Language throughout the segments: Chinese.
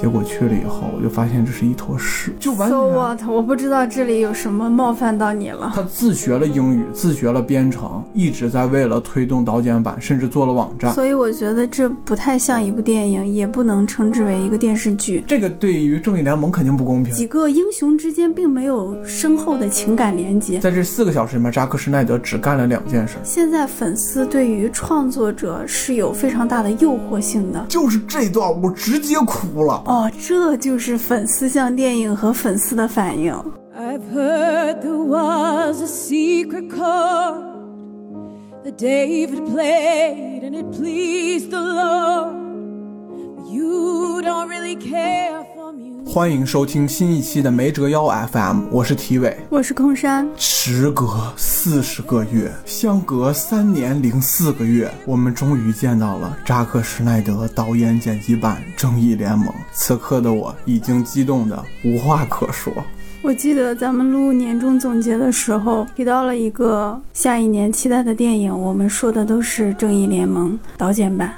结果去了以后，我就发现这是一坨屎，就完 So。what？我不知道这里有什么冒犯到你了。他自学了英语，自学了编程，一直在为了推动导剪版，甚至做了网站。所以我觉得这不太像一部电影，也不能称之为一个电视剧。这个对于正义联盟肯定不公平。几个英雄之间并没有深厚的情感连接。在这四个小时里面，扎克施奈德只干了两件事，现在粉丝对于创作者是有非常大的诱惑性的。就是这段我直接哭了。哦，这就是粉丝向电影和粉丝的反应。 I've heard there was a secret chord that David played and it pleased the Lord. But you don't really care for music. 欢迎收听新一期的没折腰 FM，我是体伟。我是空山，时隔四十个月，相隔三年零四个月，我们终于见到了扎克施奈德导演剪辑版《正义联盟》。此刻的我已经激动的无话可说。我记得咱们录年终总结的时候提到了一个下一年期待的电影，我们说的都是《正义联盟》导剪版。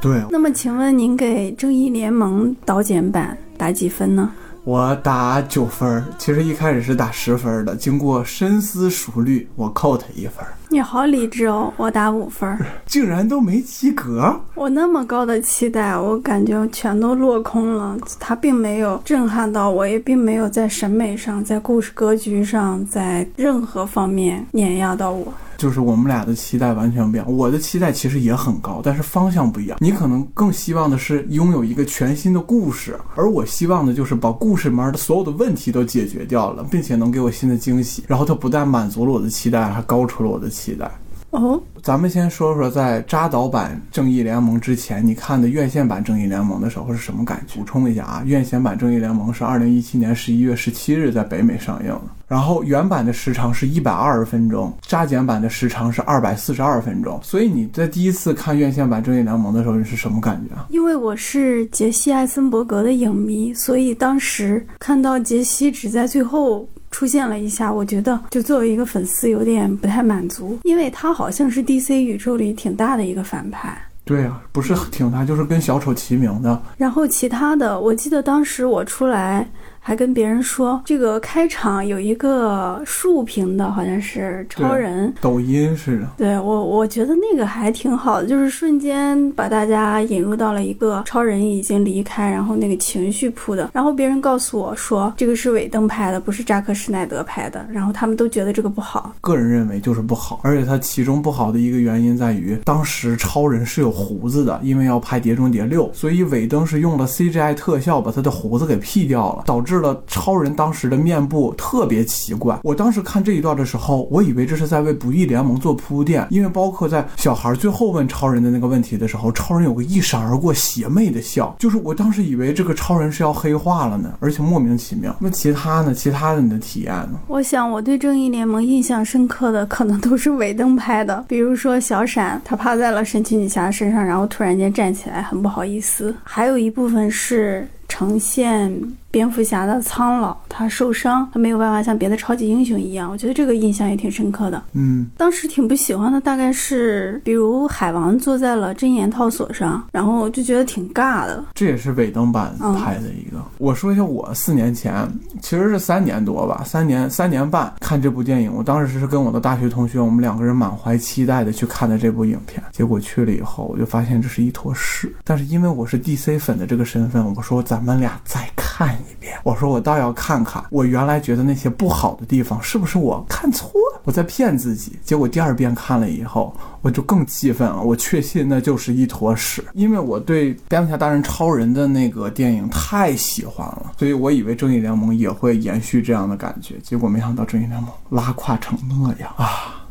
对那么，请问您给《正义联盟》导剪版打几分呢？我打九分儿，其实一开始是打十分儿的，经过深思熟虑，我扣他一分儿，你好理智哦，我打五分儿。竟然都没及格。我那么高的期待，我感觉全都落空了。它并没有震撼到我，也并没有在审美上、在故事格局上、在任何方面碾压到我。就是我们俩的期待完全不一样。我的期待其实也很高，但是方向不一样。你可能更希望的是拥有一个全新的故事，而我希望的就是把故事里面的所有的问题都解决掉了，并且能给我新的惊喜。然后它不但满足了我的期待，还高出了我的期待。哦，咱们先说说在扎导版《正义联盟》之前，你看的院线版《正义联盟》的时候是什么感觉？补充一下啊，院线版《正义联盟》是二零一七年十一月十七日在北美上映的，然后原版的时长是一百二十分钟，加减版的时长是二百四十二分钟。所以你在第一次看院线版《正义联盟》的时候，你是什么感觉啊？因为我是杰西·艾森伯格的影迷，所以当时看到杰西只在最后出现了一下，我觉得就作为一个粉丝有点不太满足，因为他好像是 DC 宇宙里挺大的一个反派。对啊，不是挺大，就是跟小丑齐名的。然后其他的，我记得当时我出来还跟别人说，这个开场有一个竖屏的，好像是超人。抖音似的，对我，我觉得那个还挺好的，就是瞬间把大家引入到了一个超人已经离开，然后那个情绪铺的。然后别人告诉我说，这个是尾灯拍的，不是扎克施奈德拍的。然后他们都觉得这个不好。个人认为就是不好，而且它其中不好的一个原因在于，当时超人是有胡子的，因为要拍《碟中谍六》，所以尾灯是用了 CGI 特效把他的胡子给 P 掉了，导致了超人当时的面部特别奇怪。我当时看这一段的时候，我以为这是在为《不义联盟》做铺垫，因为包括在小孩最后问超人的那个问题的时候，超人有个一闪而过邪魅的笑，就是我当时以为这个超人是要黑化了呢，而且莫名其妙。那其他呢？其他的你的体验呢？我想我对正义联盟印象深刻的可能都是尾灯拍的，比如说小闪他趴在了神奇女侠身上，然后突然间站起来，很不好意思。还有一部分是呈现蝙蝠侠的苍老，他受伤，他没有办法像别的超级英雄一样，我觉得这个印象也挺深刻的。嗯。当时挺不喜欢的，大概是比如海王坐在了真言套索上，然后就觉得挺尬的。这也是尾灯版嗯拍的一个。我说一下，我四年前其实是三年多吧，三年三年半看这部电影。我当时是跟我的大学同学，我们两个人满怀期待的去看的这部影片。结果去了以后，我就发现这是一坨屎。但是因为我是 DC 粉的这个身份，我说咱们俩再看一遍。我说我倒要看看，我原来觉得那些不好的地方是不是我看错了，我在骗自己。结果第二遍看了以后，我就更气愤了。我确信那就是一坨屎，因为我对蝙蝠侠大战超人的那个电影太喜欢了，所以我以为正义联盟也会延续这样的感觉。结果没想到正义联盟拉胯成那样啊！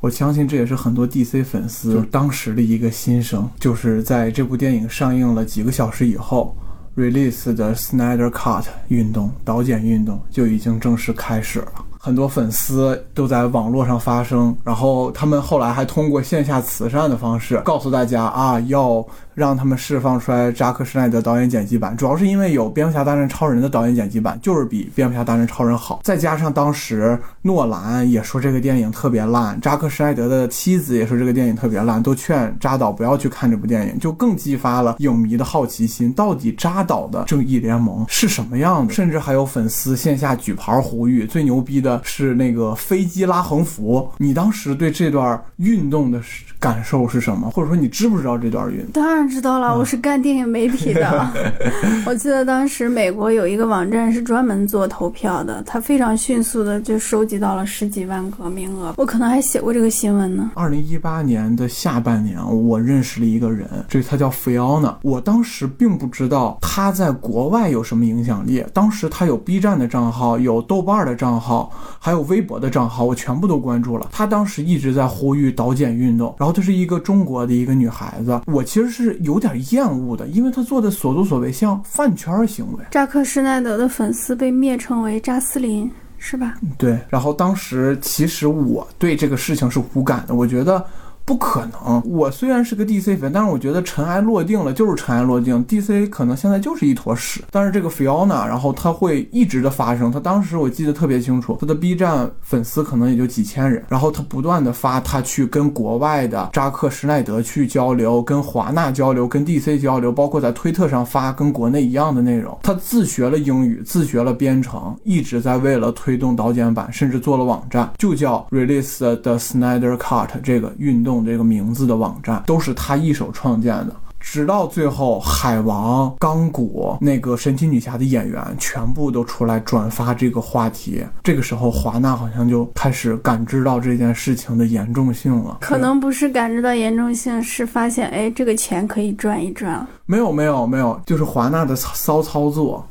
我相信这也是很多 DC 粉丝就是当时的一个心声，就是在这部电影上映了几个小时以后。Release 的 Snyder Cut 运动、导剪运动就已经正式开始了。很多粉丝都在网络上发声，然后他们后来还通过线下慈善的方式告诉大家啊，要让他们释放出来扎克施耐德导演剪辑版，主要是因为有蝙蝠侠大战超人的导演剪辑版，就是比蝙蝠侠大战超人好。再加上当时诺兰也说这个电影特别烂，扎克施耐德的妻子也说这个电影特别烂，都劝扎导不要去看这部电影，就更激发了影迷的好奇心，到底扎导的正义联盟是什么样的？甚至还有粉丝线下举牌呼吁，最牛逼的是那个飞机拉横幅。你当时对这段运动的感受是什么？或者说你知不知道这段运动？当然知道了，我是干电影媒体的。我记得当时美国有一个网站是专门做投票的，它非常迅速的就收集到了十几万个名额。我可能还写过这个新闻呢。二零一八年的下半年，我认识了一个人，这他叫 Fiona。我当时并不知道他在国外有什么影响力。当时他有 B 站的账号，有豆瓣的账号，还有微博的账号，我全部都关注了。他当时一直在呼吁导剪运动，然后她是一个中国的一个女孩子，我其实是有点厌恶的，因为他做的所作所为像饭圈行为。扎克施耐德的粉丝被蔑称为扎斯林，是吧？对。然后当时其实我对这个事情是无感的，我觉得。不可能！我虽然是个 DC 粉，但是我觉得尘埃落定了就是尘埃落定，DC 可能现在就是一坨屎。但是这个 Fiona，然后他会一直的发生。他当时我记得特别清楚，他的 B 站粉丝可能也就几千人，然后他不断的发他去跟国外的扎克施耐德去交流，跟华纳交流，跟 DC 交流，包括在推特上发跟国内一样的内容。他自学了英语，自学了编程，一直在为了推动导剪版，甚至做了网站，就叫 Release the Snyder Cut 这个运动。这个名字的网站都是他一手创建的，直到最后，海王、钢骨那个神奇女侠的演员全部都出来转发这个话题。这个时候，华纳好像就开始感知到这件事情的严重性了。可能不是感知到严重性，是发现哎，这个钱可以赚一赚。没有，没有，没有，就是华纳的骚操作。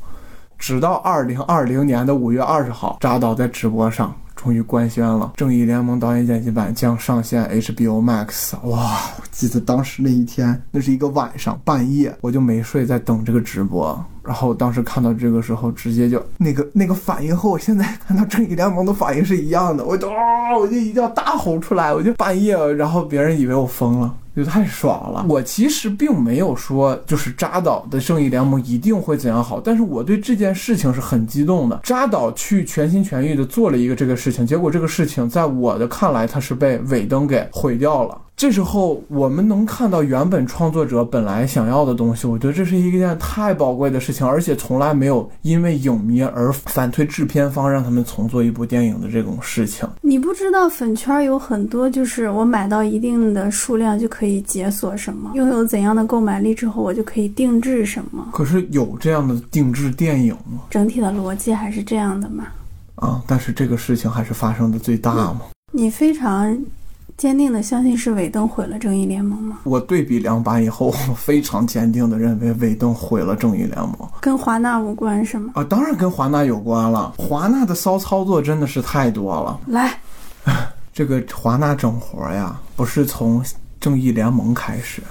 直到二零二零年的五月二十号，扎导在直播上。终于官宣了，《正义联盟》导演剪辑版将上线 HBO Max。哇，我记得当时那一天，那是一个晚上半夜，我就没睡，在等这个直播。然后当时看到这个时候，直接就那个那个反应和我现在看到《正义联盟》的反应是一样的，我就啊，我就一定要大吼出来，我就半夜，然后别人以为我疯了。就太爽了！我其实并没有说就是扎导的正义联盟一定会怎样好，但是我对这件事情是很激动的。扎导去全心全意的做了一个这个事情，结果这个事情在我的看来，他是被尾灯给毁掉了。这时候我们能看到原本创作者本来想要的东西，我觉得这是一件太宝贵的事情，而且从来没有因为影迷而反推制片方让他们重做一部电影的这种事情。你不知道粉圈有很多，就是我买到一定的数量就可以解锁什么，拥有怎样的购买力之后，我就可以定制什么。可是有这样的定制电影吗？整体的逻辑还是这样的嘛？啊，但是这个事情还是发生的最大吗？你非常。坚定的相信是尾灯毁了正义联盟吗？我对比两版以后，我非常坚定的认为尾灯毁了正义联盟，跟华纳无关是吗？啊，当然跟华纳有关了。华纳的骚操作真的是太多了。来，这个华纳整活呀，不是从正义联盟开始，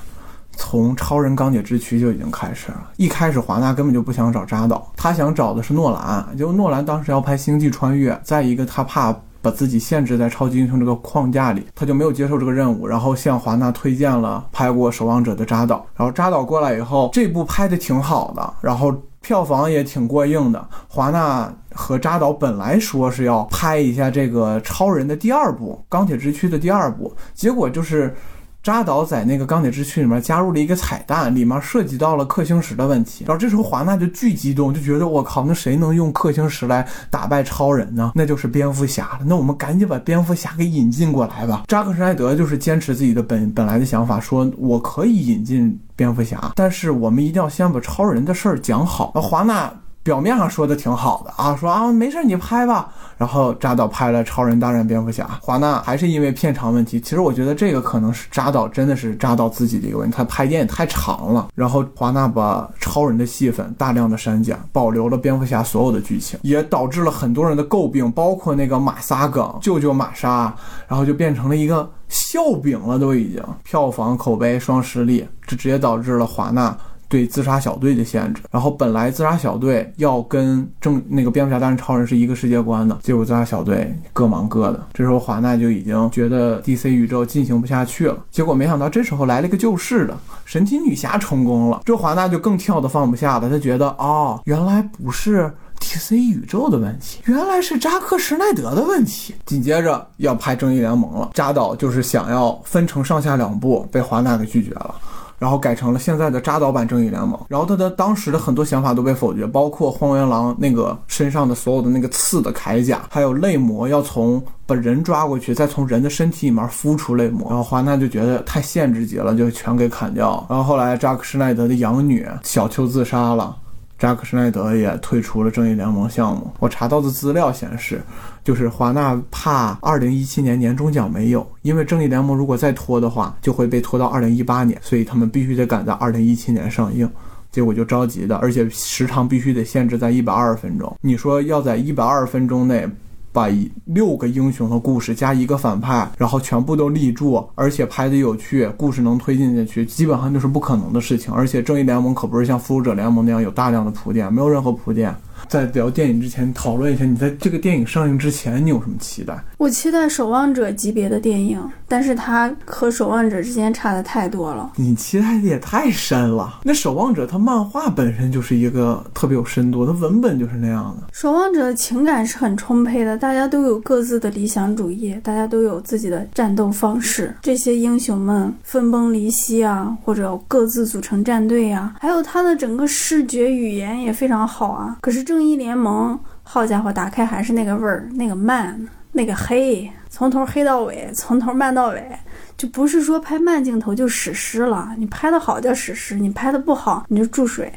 从超人钢铁之躯就已经开始了。一开始华纳根本就不想找扎导，他想找的是诺兰，就诺兰当时要拍星际穿越，再一个他怕。把自己限制在超级英雄这个框架里，他就没有接受这个任务，然后向华纳推荐了拍过《守望者》的扎导，然后扎导过来以后，这部拍的挺好的，然后票房也挺过硬的。华纳和扎导本来说是要拍一下这个超人的第二部《钢铁之躯》的第二部，结果就是。扎导在那个钢铁之躯里面加入了一个彩蛋，里面涉及到了氪星石的问题。然后这时候华纳就巨激动，就觉得我靠，那谁能用氪星石来打败超人呢？那就是蝙蝠侠了。那我们赶紧把蝙蝠侠给引进过来吧。扎克施奈德就是坚持自己的本本来的想法，说我可以引进蝙蝠侠，但是我们一定要先把超人的事儿讲好。那华纳。表面上说的挺好的啊，说啊没事你拍吧，然后扎导拍了《超人大战蝙蝠侠》，华纳还是因为片长问题。其实我觉得这个可能是扎导真的是扎导自己的一个问题，他拍电影太长了。然后华纳把超人的戏份大量的删减，保留了蝙蝠侠所有的剧情，也导致了很多人的诟病，包括那个玛莎梗，救救玛莎，然后就变成了一个笑柄了，都已经票房口碑双失利，这直接导致了华纳。对自杀小队的限制。然后本来自杀小队要跟正那个蝙蝠侠大战超人是一个世界观的，结果自杀小队各忙各的。这时候华纳就已经觉得 DC 宇宙进行不下去了。结果没想到这时候来了一个救世的神奇女侠成功了，这华纳就更跳的放不下了。他觉得哦，原来不是。DC 宇宙的问题，原来是扎克施奈德的问题。紧接着要拍正义联盟了，扎导就是想要分成上下两部，被华纳给拒绝了。然后改成了现在的扎导版正义联盟，然后他的当时的很多想法都被否决，包括荒原狼那个身上的所有的那个刺的铠甲，还有泪魔要从把人抓过去，再从人的身体里面孵出泪魔，然后华纳就觉得太限制级了，就全给砍掉。然后后来扎克施奈德的养女小丘自杀了。扎克施奈德也退出了正义联盟项目。我查到的资料显示，就是华纳怕二零一七年年终奖没有，因为正义联盟如果再拖的话，就会被拖到二零一八年，所以他们必须得赶在二零一七年上映。结果就着急的，而且时长必须得限制在一百二十分钟。你说要在一百二十分钟内。把六个英雄的故事加一个反派，然后全部都立住，而且拍的有趣，故事能推进进去，基本上就是不可能的事情。而且正义联盟可不是像复仇者联盟那样有大量的铺垫，没有任何铺垫。在聊电影之前，讨论一下，你在这个电影上映之前，你有什么期待？我期待《守望者》级别的电影，但是它和《守望者》之间差的太多了。你期待的也太深了。那《守望者》它漫画本身就是一个特别有深度，它文本就是那样的。《守望者》情感是很充沛的，大家都有各自的理想主义，大家都有自己的战斗方式。这些英雄们分崩离析啊，或者各自组成战队啊，还有它的整个视觉语言也非常好啊。可是这。正义联盟，好家伙，打开还是那个味儿，那个慢，那个黑，从头黑到尾，从头慢到尾，就不是说拍慢镜头就史诗了。你拍的好叫史诗，你拍的不好你就注水。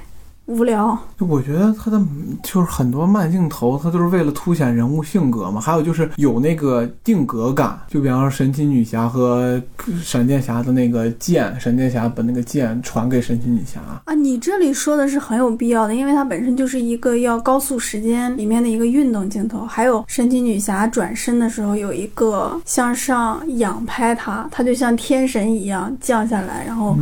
无聊，我觉得他的就是很多慢镜头，他就是为了凸显人物性格嘛。还有就是有那个定格感，就比方说神奇女侠和闪电侠的那个剑，闪电侠把那个剑传给神奇女侠啊。你这里说的是很有必要的，因为它本身就是一个要高速时间里面的一个运动镜头。还有神奇女侠转身的时候有一个向上仰拍，她她就像天神一样降下来，然后。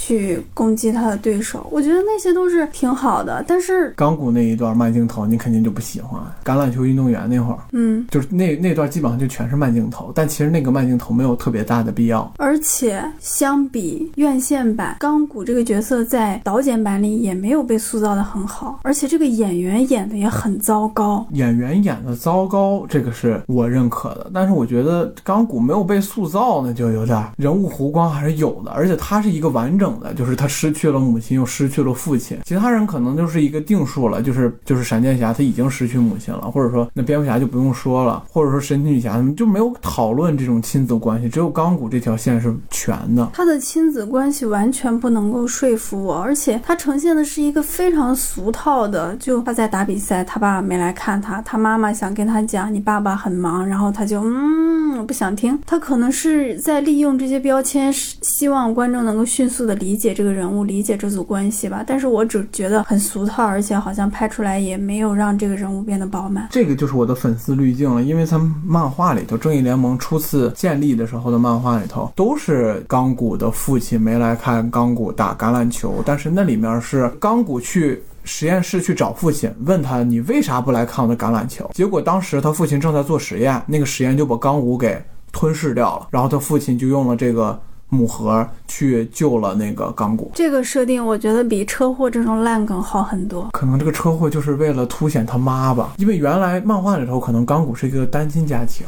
去攻击他的对手，我觉得那些都是挺好的。但是钢骨那一段慢镜头，你肯定就不喜欢。橄榄球运动员那会儿，嗯，就是那那段基本上就全是慢镜头，但其实那个慢镜头没有特别大的必要。而且相比院线版，钢骨这个角色在导剪版里也没有被塑造的很好，而且这个演员演的也很糟糕。演员演的糟糕，这个是我认可的。但是我觉得钢骨没有被塑造，那就有点人物弧光还是有的，而且他是一个完整。就是他失去了母亲，又失去了父亲。其他人可能就是一个定数了，就是就是闪电侠他已经失去母亲了，或者说那蝙蝠侠就不用说了，或者说神奇女侠他们就没有讨论这种亲子关系，只有钢骨这条线是全的。他的亲子关系完全不能够说服我，而且他呈现的是一个非常俗套的，就他在打比赛，他爸爸没来看他，他妈妈想跟他讲你爸爸很忙，然后他就嗯不想听。他可能是在利用这些标签，希望观众能够迅速的。理解这个人物，理解这组关系吧。但是我只觉得很俗套，而且好像拍出来也没有让这个人物变得饱满。这个就是我的粉丝滤镜了，因为他漫画里头，正义联盟初次建立的时候的漫画里头，都是钢骨的父亲没来看钢骨打橄榄球，但是那里面是钢骨去实验室去找父亲，问他你为啥不来看我的橄榄球？结果当时他父亲正在做实验，那个实验就把钢骨给吞噬掉了，然后他父亲就用了这个。母盒去救了那个钢骨，这个设定我觉得比车祸这种烂梗好很多。可能这个车祸就是为了凸显他妈吧，因为原来漫画里头可能钢骨是一个单亲家庭。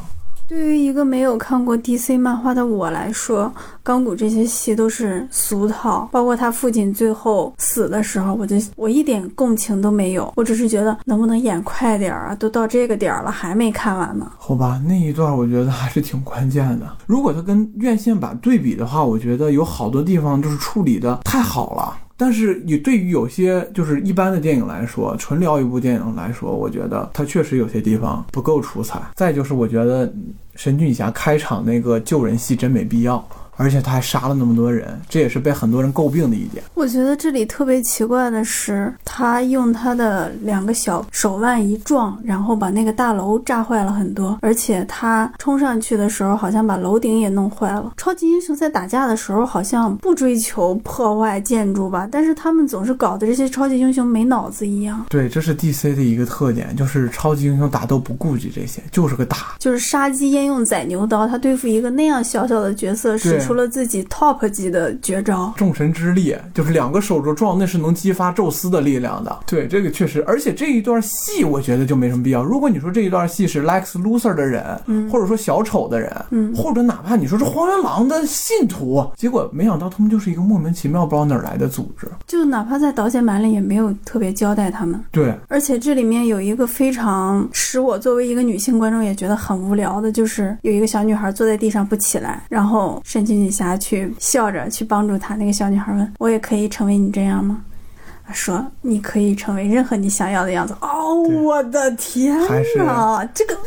对于一个没有看过 DC 漫画的我来说，钢骨这些戏都是俗套，包括他父亲最后死的时候，我就我一点共情都没有。我只是觉得能不能演快点儿啊？都到这个点儿了还没看完呢。好吧，那一段我觉得还是挺关键的。如果他跟院线版对比的话，我觉得有好多地方就是处理的太好了。但是你对于有些就是一般的电影来说，纯聊一部电影来说，我觉得它确实有些地方不够出彩。再就是我觉得神奇女侠开场那个救人戏真没必要。而且他还杀了那么多人，这也是被很多人诟病的一点。我觉得这里特别奇怪的是，他用他的两个小手腕一撞，然后把那个大楼炸坏了很多，而且他冲上去的时候好像把楼顶也弄坏了。超级英雄在打架的时候好像不追求破坏建筑吧，但是他们总是搞得这些超级英雄没脑子一样。对，这是 DC 的一个特点，就是超级英雄打斗不顾及这些，就是个打。就是杀鸡焉用宰牛刀，他对付一个那样小小的角色，使出了自己 top 级的绝招。众神之力，就是两个手镯撞，那是能激发宙斯的力量的。对，这个确实，而且这一段戏我觉得就没什么必要。如果你说这一段戏是 Lex Luthor 的人，嗯或者说小丑的人，嗯或者哪怕你说是荒原狼的信徒，结果没想到他们就是一个莫名其妙不知道哪儿来的组织。就哪怕在导演版里也没有特别交代他们。对，而且这里面有一个非常使我作为一个女性观众也觉得很无聊的，就是有一个小女孩坐在地上不起来，然后神奇女侠去笑着去帮助她。那个小女孩问：“我也可以成为你这样吗？”她说：“你可以成为任何你想要的样子。”哦，我的天还是呐，这个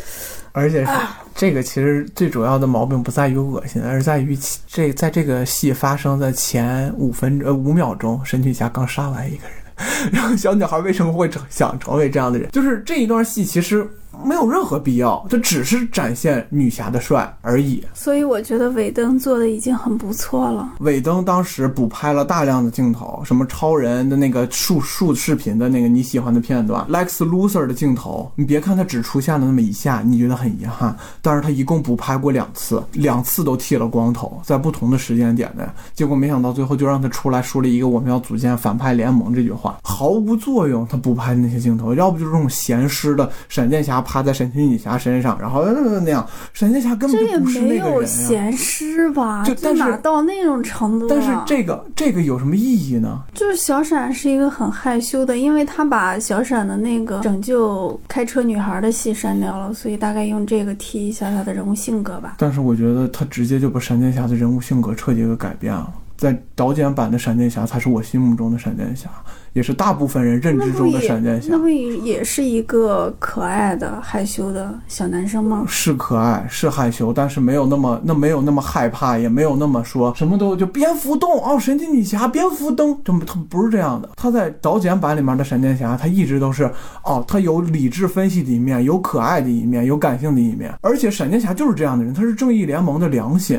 而且是这个其实最主要的毛病不在于恶心，而在于这在这个戏发生的前五分呃五秒钟，神奇女侠刚杀完一个人，然后小女孩为什么会成想成为这样的人？就是这一段戏其实没有任何必要，这只是展现女侠的帅而已。所以我觉得尾灯做的已经很不错了。尾灯当时补拍了大量的镜头，什么超人的那个树树视频的那个你喜欢的片段，Lex Luthor 的镜头，你别看他只出现了那么一下，你觉得很遗憾，但是他一共补拍过两次，两次都剃了光头，在不同的时间点的，结果没想到最后就让他出来说了一个我们要组建反派联盟这句话，毫无作用。他补拍的那些镜头，要不就是这种闲湿的闪电侠趴在神奇女侠身上，然后呃那样，闪电侠根本就不是没有那个人呀、闲诗吧？这就但是哪到那种程度、啊？但是这个这个有什么意义呢？就是小闪是一个很害羞的，因为他把小闪的那个拯救开车女孩的戏删掉了，所以大概用这个提一下他的人物性格吧。但是我觉得他直接就把闪电侠的人物性格彻底给改变了。在导剪版的闪电侠才是我心目中的闪电侠，也是大部分人认知中的闪电侠那。不也也是一个可爱的害羞的小男生吗？是可爱，是害羞，但是没有那么那没有那么害怕，也没有那么说什么都就蝙蝠洞哦，神奇女侠蝙蝠灯，这么他不是这样的。他在导剪版里面的闪电侠，他一直都是哦，他有理智分析的一面，有可爱的一面，有感性的一面，而且闪电侠就是这样的人，他是正义联盟的良心。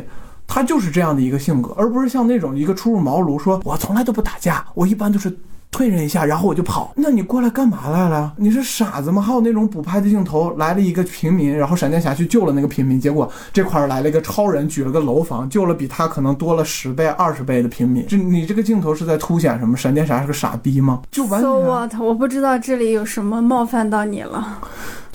他就是这样的一个性格，而不是像那种一个初入茅庐说，我从来都不打架，我一般都是退人一下，然后我就跑。那你过来干嘛来了？你是傻子吗？还有那种补拍的镜头，来了一个平民，然后闪电侠去救了那个平民，结果这块儿来了一个超人，举了个楼房，救了比他可能多了十倍、二十倍的平民。这你这个镜头是在凸显什么？闪电侠是个傻逼吗？就完 So 全 what？我不知道这里有什么冒犯到你了。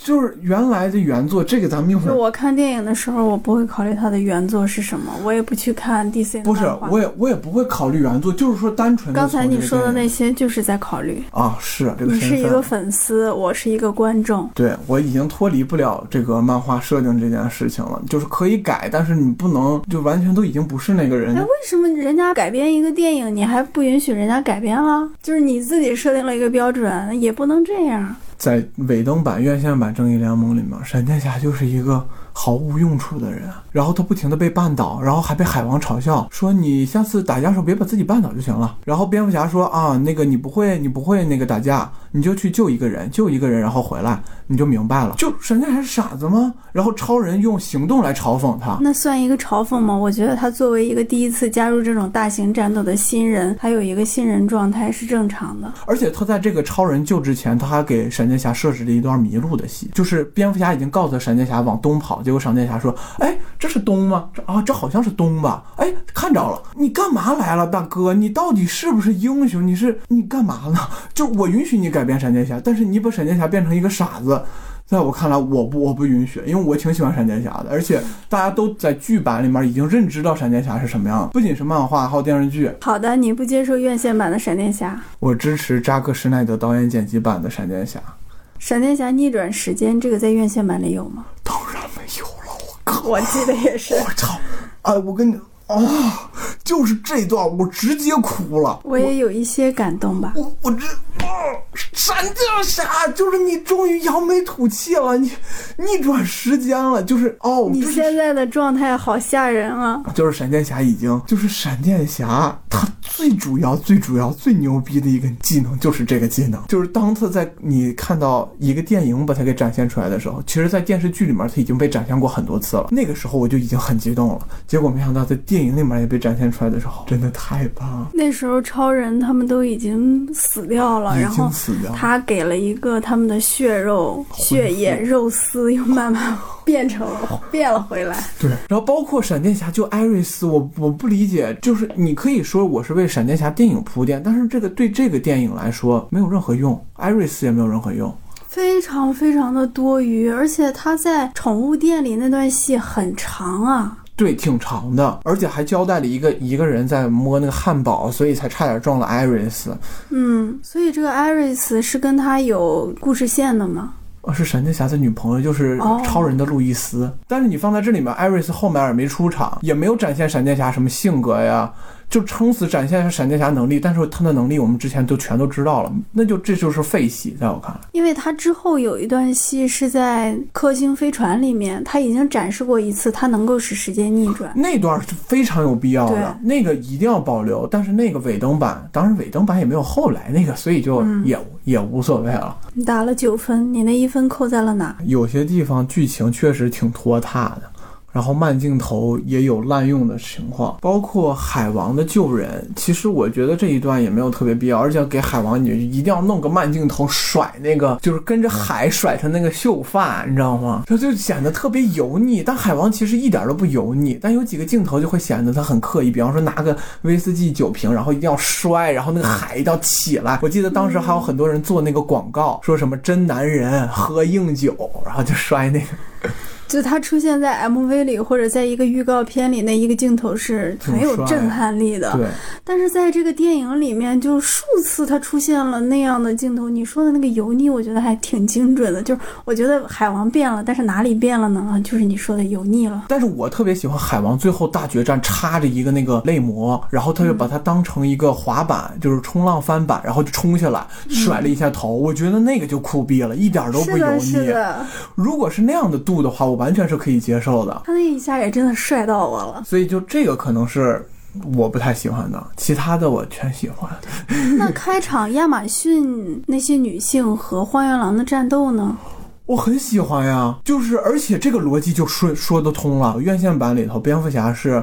就是原来的原作，这个咱们一会儿就我看电影的时候，我不会考虑它的原作是什么，我也不去看 DC 不是，我也我也不会考虑原作，就是说单纯地刚才你说的那些就是在考虑。啊，是这个你是一个粉丝，我是一个观众。对我已经脱离不了这个漫画设定这件事情了，就是可以改，但是你不能就完全都已经不是那个人哎，。为什么人家改编一个电影，你还不允许人家改编了？就是你自己设定了一个标准，也不能这样。在尾灯版、院线版《正义联盟》里面，闪电侠就是一个毫无用处的人，然后他不停的被绊倒，然后还被海王嘲笑，说你下次打架的时候别把自己绊倒就行了。然后蝙蝠侠说啊，那个你不会，你不会那个打架，你就去救一个人，救一个人，然后回来你就明白了。就闪电侠是傻子吗？然后超人用行动来嘲讽他，那算一个嘲讽吗？我觉得他作为一个第一次加入这种大型战斗的新人，他有一个新人状态是正常的。而且他在这个超人救之前，他还给闪电侠设置了一段迷路的戏，就是蝙蝠侠已经告诉闪电侠往东跑，结果闪电侠说：“哎，这是东吗？这啊，这好像是东吧？哎，看着了，你干嘛来了，大哥？你到底是不是英雄？你是你干嘛呢？就我允许你改变闪电侠，但是你把闪电侠变成一个傻子。”在我看来，我不我不允许，因为我挺喜欢闪电侠的，而且大家都在剧版里面已经认知到闪电侠是什么样，不仅是漫画，还有电视剧。好的，你不接受院线版的闪电侠，我支持扎克施耐德导演剪辑版的闪电侠。闪电侠逆转时间这个在院线版里有吗？当然没有了，我靠！我记得也是。我操！哎，我跟你啊，就是这段我直接哭了。我也有一些感动吧。我我这啊，闪电侠就是你终于扬眉吐气了，你逆转时间了，就是哦，你现在的状态好吓人啊！就是闪电侠已经就是闪电侠，他最主要、最主要、最牛逼的一个技能就是这个技能，就是当他在你看到一个电影把它给展现出来的时候，其实，在电视剧里面他已经被展现过很多次了。那个时候我就已经很激动了，结果没想到在电影里面也被展现出来的时候，真的太棒了，那时候超人他们都已经死掉了，然后。他给了一个他们的血肉、血液、肉丝，又慢慢变成了变了回来。对，然后包括闪电侠，就艾瑞斯，我我不理解，就是你可以说我是为闪电侠电影铺垫，但是这个对这个电影来说没有任何用，艾瑞斯也没有任何用。非常非常的多余，而且他在宠物店里那段戏很长啊。对，挺长的，而且还交代了一个一个人在摸那个汉堡，所以才差点撞了艾瑞斯。嗯，所以这个艾瑞斯是跟他有故事线的吗？哦，是闪电侠的女朋友，就是哦超人的路易斯。但是你放在这里面，艾瑞斯后面也没出场，也没有展现闪电侠什么性格呀，就撑死展现闪电侠能力。但是他的能力我们之前都全都知道了，那就这就是废戏，在我看来。因为他之后有一段戏是在氪星飞船里面，他已经展示过一次他能够使时间逆转。那段是非常有必要的，那个一定要保留。但是那个尾灯版，当然尾灯版也没有后来那个，所以就嗯也、也无所谓了。你打了九分，你那一分扣在了哪？有些地方剧情确实挺拖沓的，然后慢镜头也有滥用的情况，包括海王的救人，其实我觉得这一段也没有特别必要，而且给海王你一定要弄个慢镜头甩那个，就是跟着海甩他那个秀发，你知道吗？他就显得特别油腻。但海王其实一点都不油腻，但有几个镜头就会显得他很刻意，比方说拿个威士忌酒瓶，然后一定要摔，然后那个海一定要起来。我记得当时还有很多人做那个广告，说什么真男人喝硬酒，然后就摔那个。就他出现在 MV 里或者在一个预告片里，那一个镜头是很有震撼力的。对，但是在这个电影里面，就数次他出现了那样的镜头。你说的那个油腻，我觉得还挺精准的。就是我觉得海王变了，但是哪里变了呢？就是你说的油腻了。但是我特别喜欢海王最后大决战插着一个那个泪膜，然后他就把它当成一个滑板，就是冲浪翻板，然后就冲下来，甩了一下头。我觉得那个就酷毙了，一点都不油是的，是腻。的，如果是那样的度的话，我完全是可以接受的。他那一下也真的帅到我了。所以就这个可能是我不太喜欢的，其他的我全喜欢。那开场亚马逊那些女性和荒原狼的战斗呢？我很喜欢呀，就是而且这个逻辑就说说得通了。院线版里头，蝙蝠侠是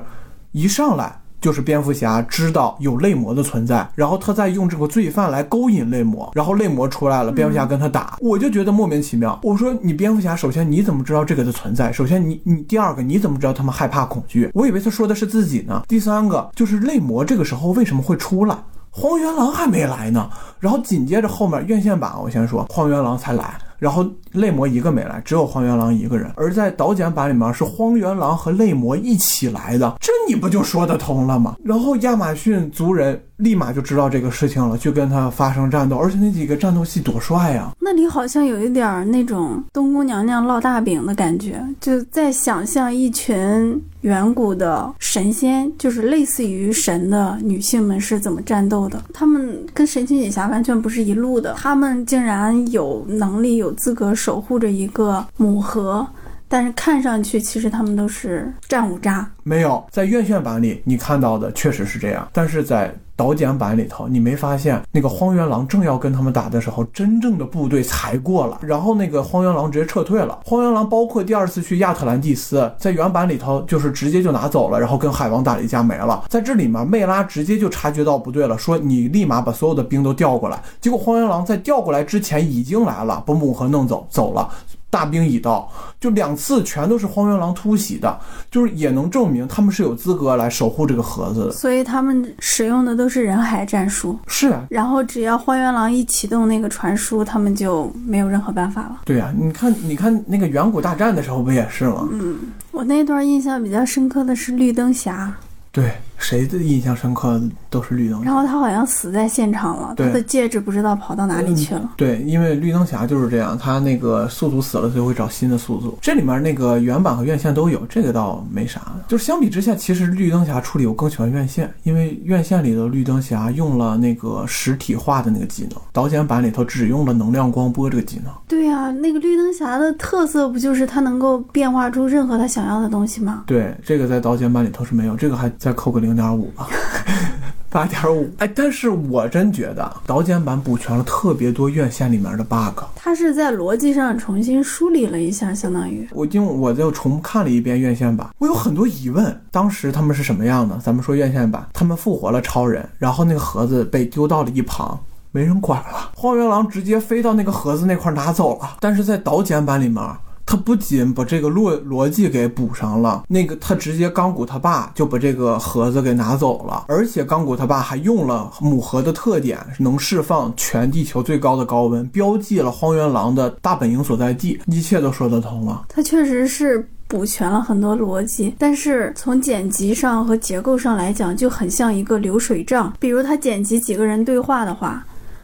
一上来就是蝙蝠侠知道有泪魔的存在，然后他再用这个罪犯来勾引泪魔，然后泪魔出来了，蝙蝠侠跟他打，我就觉得莫名其妙。我说你蝙蝠侠，首先你怎么知道这个的存在？首先你你第二个你怎么知道他们害怕恐惧？我以为他说的是自己呢。第三个就是泪魔这个时候为什么会出来？荒原狼还没来呢，然后紧接着后面院线版，我先说荒原狼才来，然后泪魔一个没来，只有荒原狼一个人。而在导剪版里面是荒原狼和泪魔一起来的，这你不就说得通了吗？然后亚马逊族人立马就知道这个事情了，去跟他发生战斗，而且那几个战斗戏多帅呀！那里好像有一点那种东宫娘娘烙大饼的感觉，就在想象一群远古的神仙，就是类似于神的女性们是怎么战斗的。她们跟神奇女侠完全不是一路的，她们竟然有能力、有资格守护着一个母盒。但是看上去，其实他们都是战五渣。没有，在院线版里你看到的确实是这样，但是在导剪版里头，你没发现那个荒原狼正要跟他们打的时候，真正的部队才过了，然后那个荒原狼直接撤退了。荒原狼包括第二次去亚特兰蒂斯，在原版里头就是直接就拿走了，然后跟海王打了一架没了。在这里面，魅拉直接就察觉到不对了，说你立马把所有的兵都调过来。结果荒原狼在调过来之前已经来了，把母盒弄走走了。大兵已到，就两次全都是荒原狼突袭的，就是也能证明他们是有资格来守护这个盒子的。所以他们使用的都是人海战术。是啊，然后只要荒原狼一启动那个传输，他们就没有任何办法了。对呀、你看，你看那个远古大战的时候不也是吗？嗯我那段印象比较深刻的是绿灯侠，对，谁的印象深刻都是绿灯侠。然后他好像死在现场了，他的戒指不知道跑到哪里去了。对，因为绿灯侠就是这样，他那个宿主死了就会找新的宿主。这里面那个原版和院线都有，这个倒没啥。就是相比之下，其实绿灯侠处理我更喜欢院线，因为院线里的绿灯侠用了那个实体化的那个技能，导剪版里头只用了能量光波这个技能。对呀、那个绿灯侠的特色不就是他能够变化出任何他想要的东西吗？对，这个在导剪版里头是没有，这个还再扣个零点五吧。八点五，哎，但是我真觉得导剪版补全了特别多院线里面的 bug。它是在逻辑上重新梳理了一下，相当于我因为我就重看了一遍院线版，我有很多疑问。当时他们是什么样的？咱们说院线版，他们复活了超人，然后那个盒子被丢到了一旁，没人管了。荒原狼直接飞到那个盒子那块儿拿走了。但是在导剪版里面，他不仅把这个逻逻辑给补上了，那个他直接钢骨他爸就把这个盒子给拿走了，而且钢骨他爸还用了母盒的特点，能释放全地球最高的高温，标记了荒原狼的大本营所在地，一切都说得通了。他确实是。补全了很多逻辑，但是从剪辑上和结构上来讲，就很像一个流水账。比如他剪辑几个人对话的话，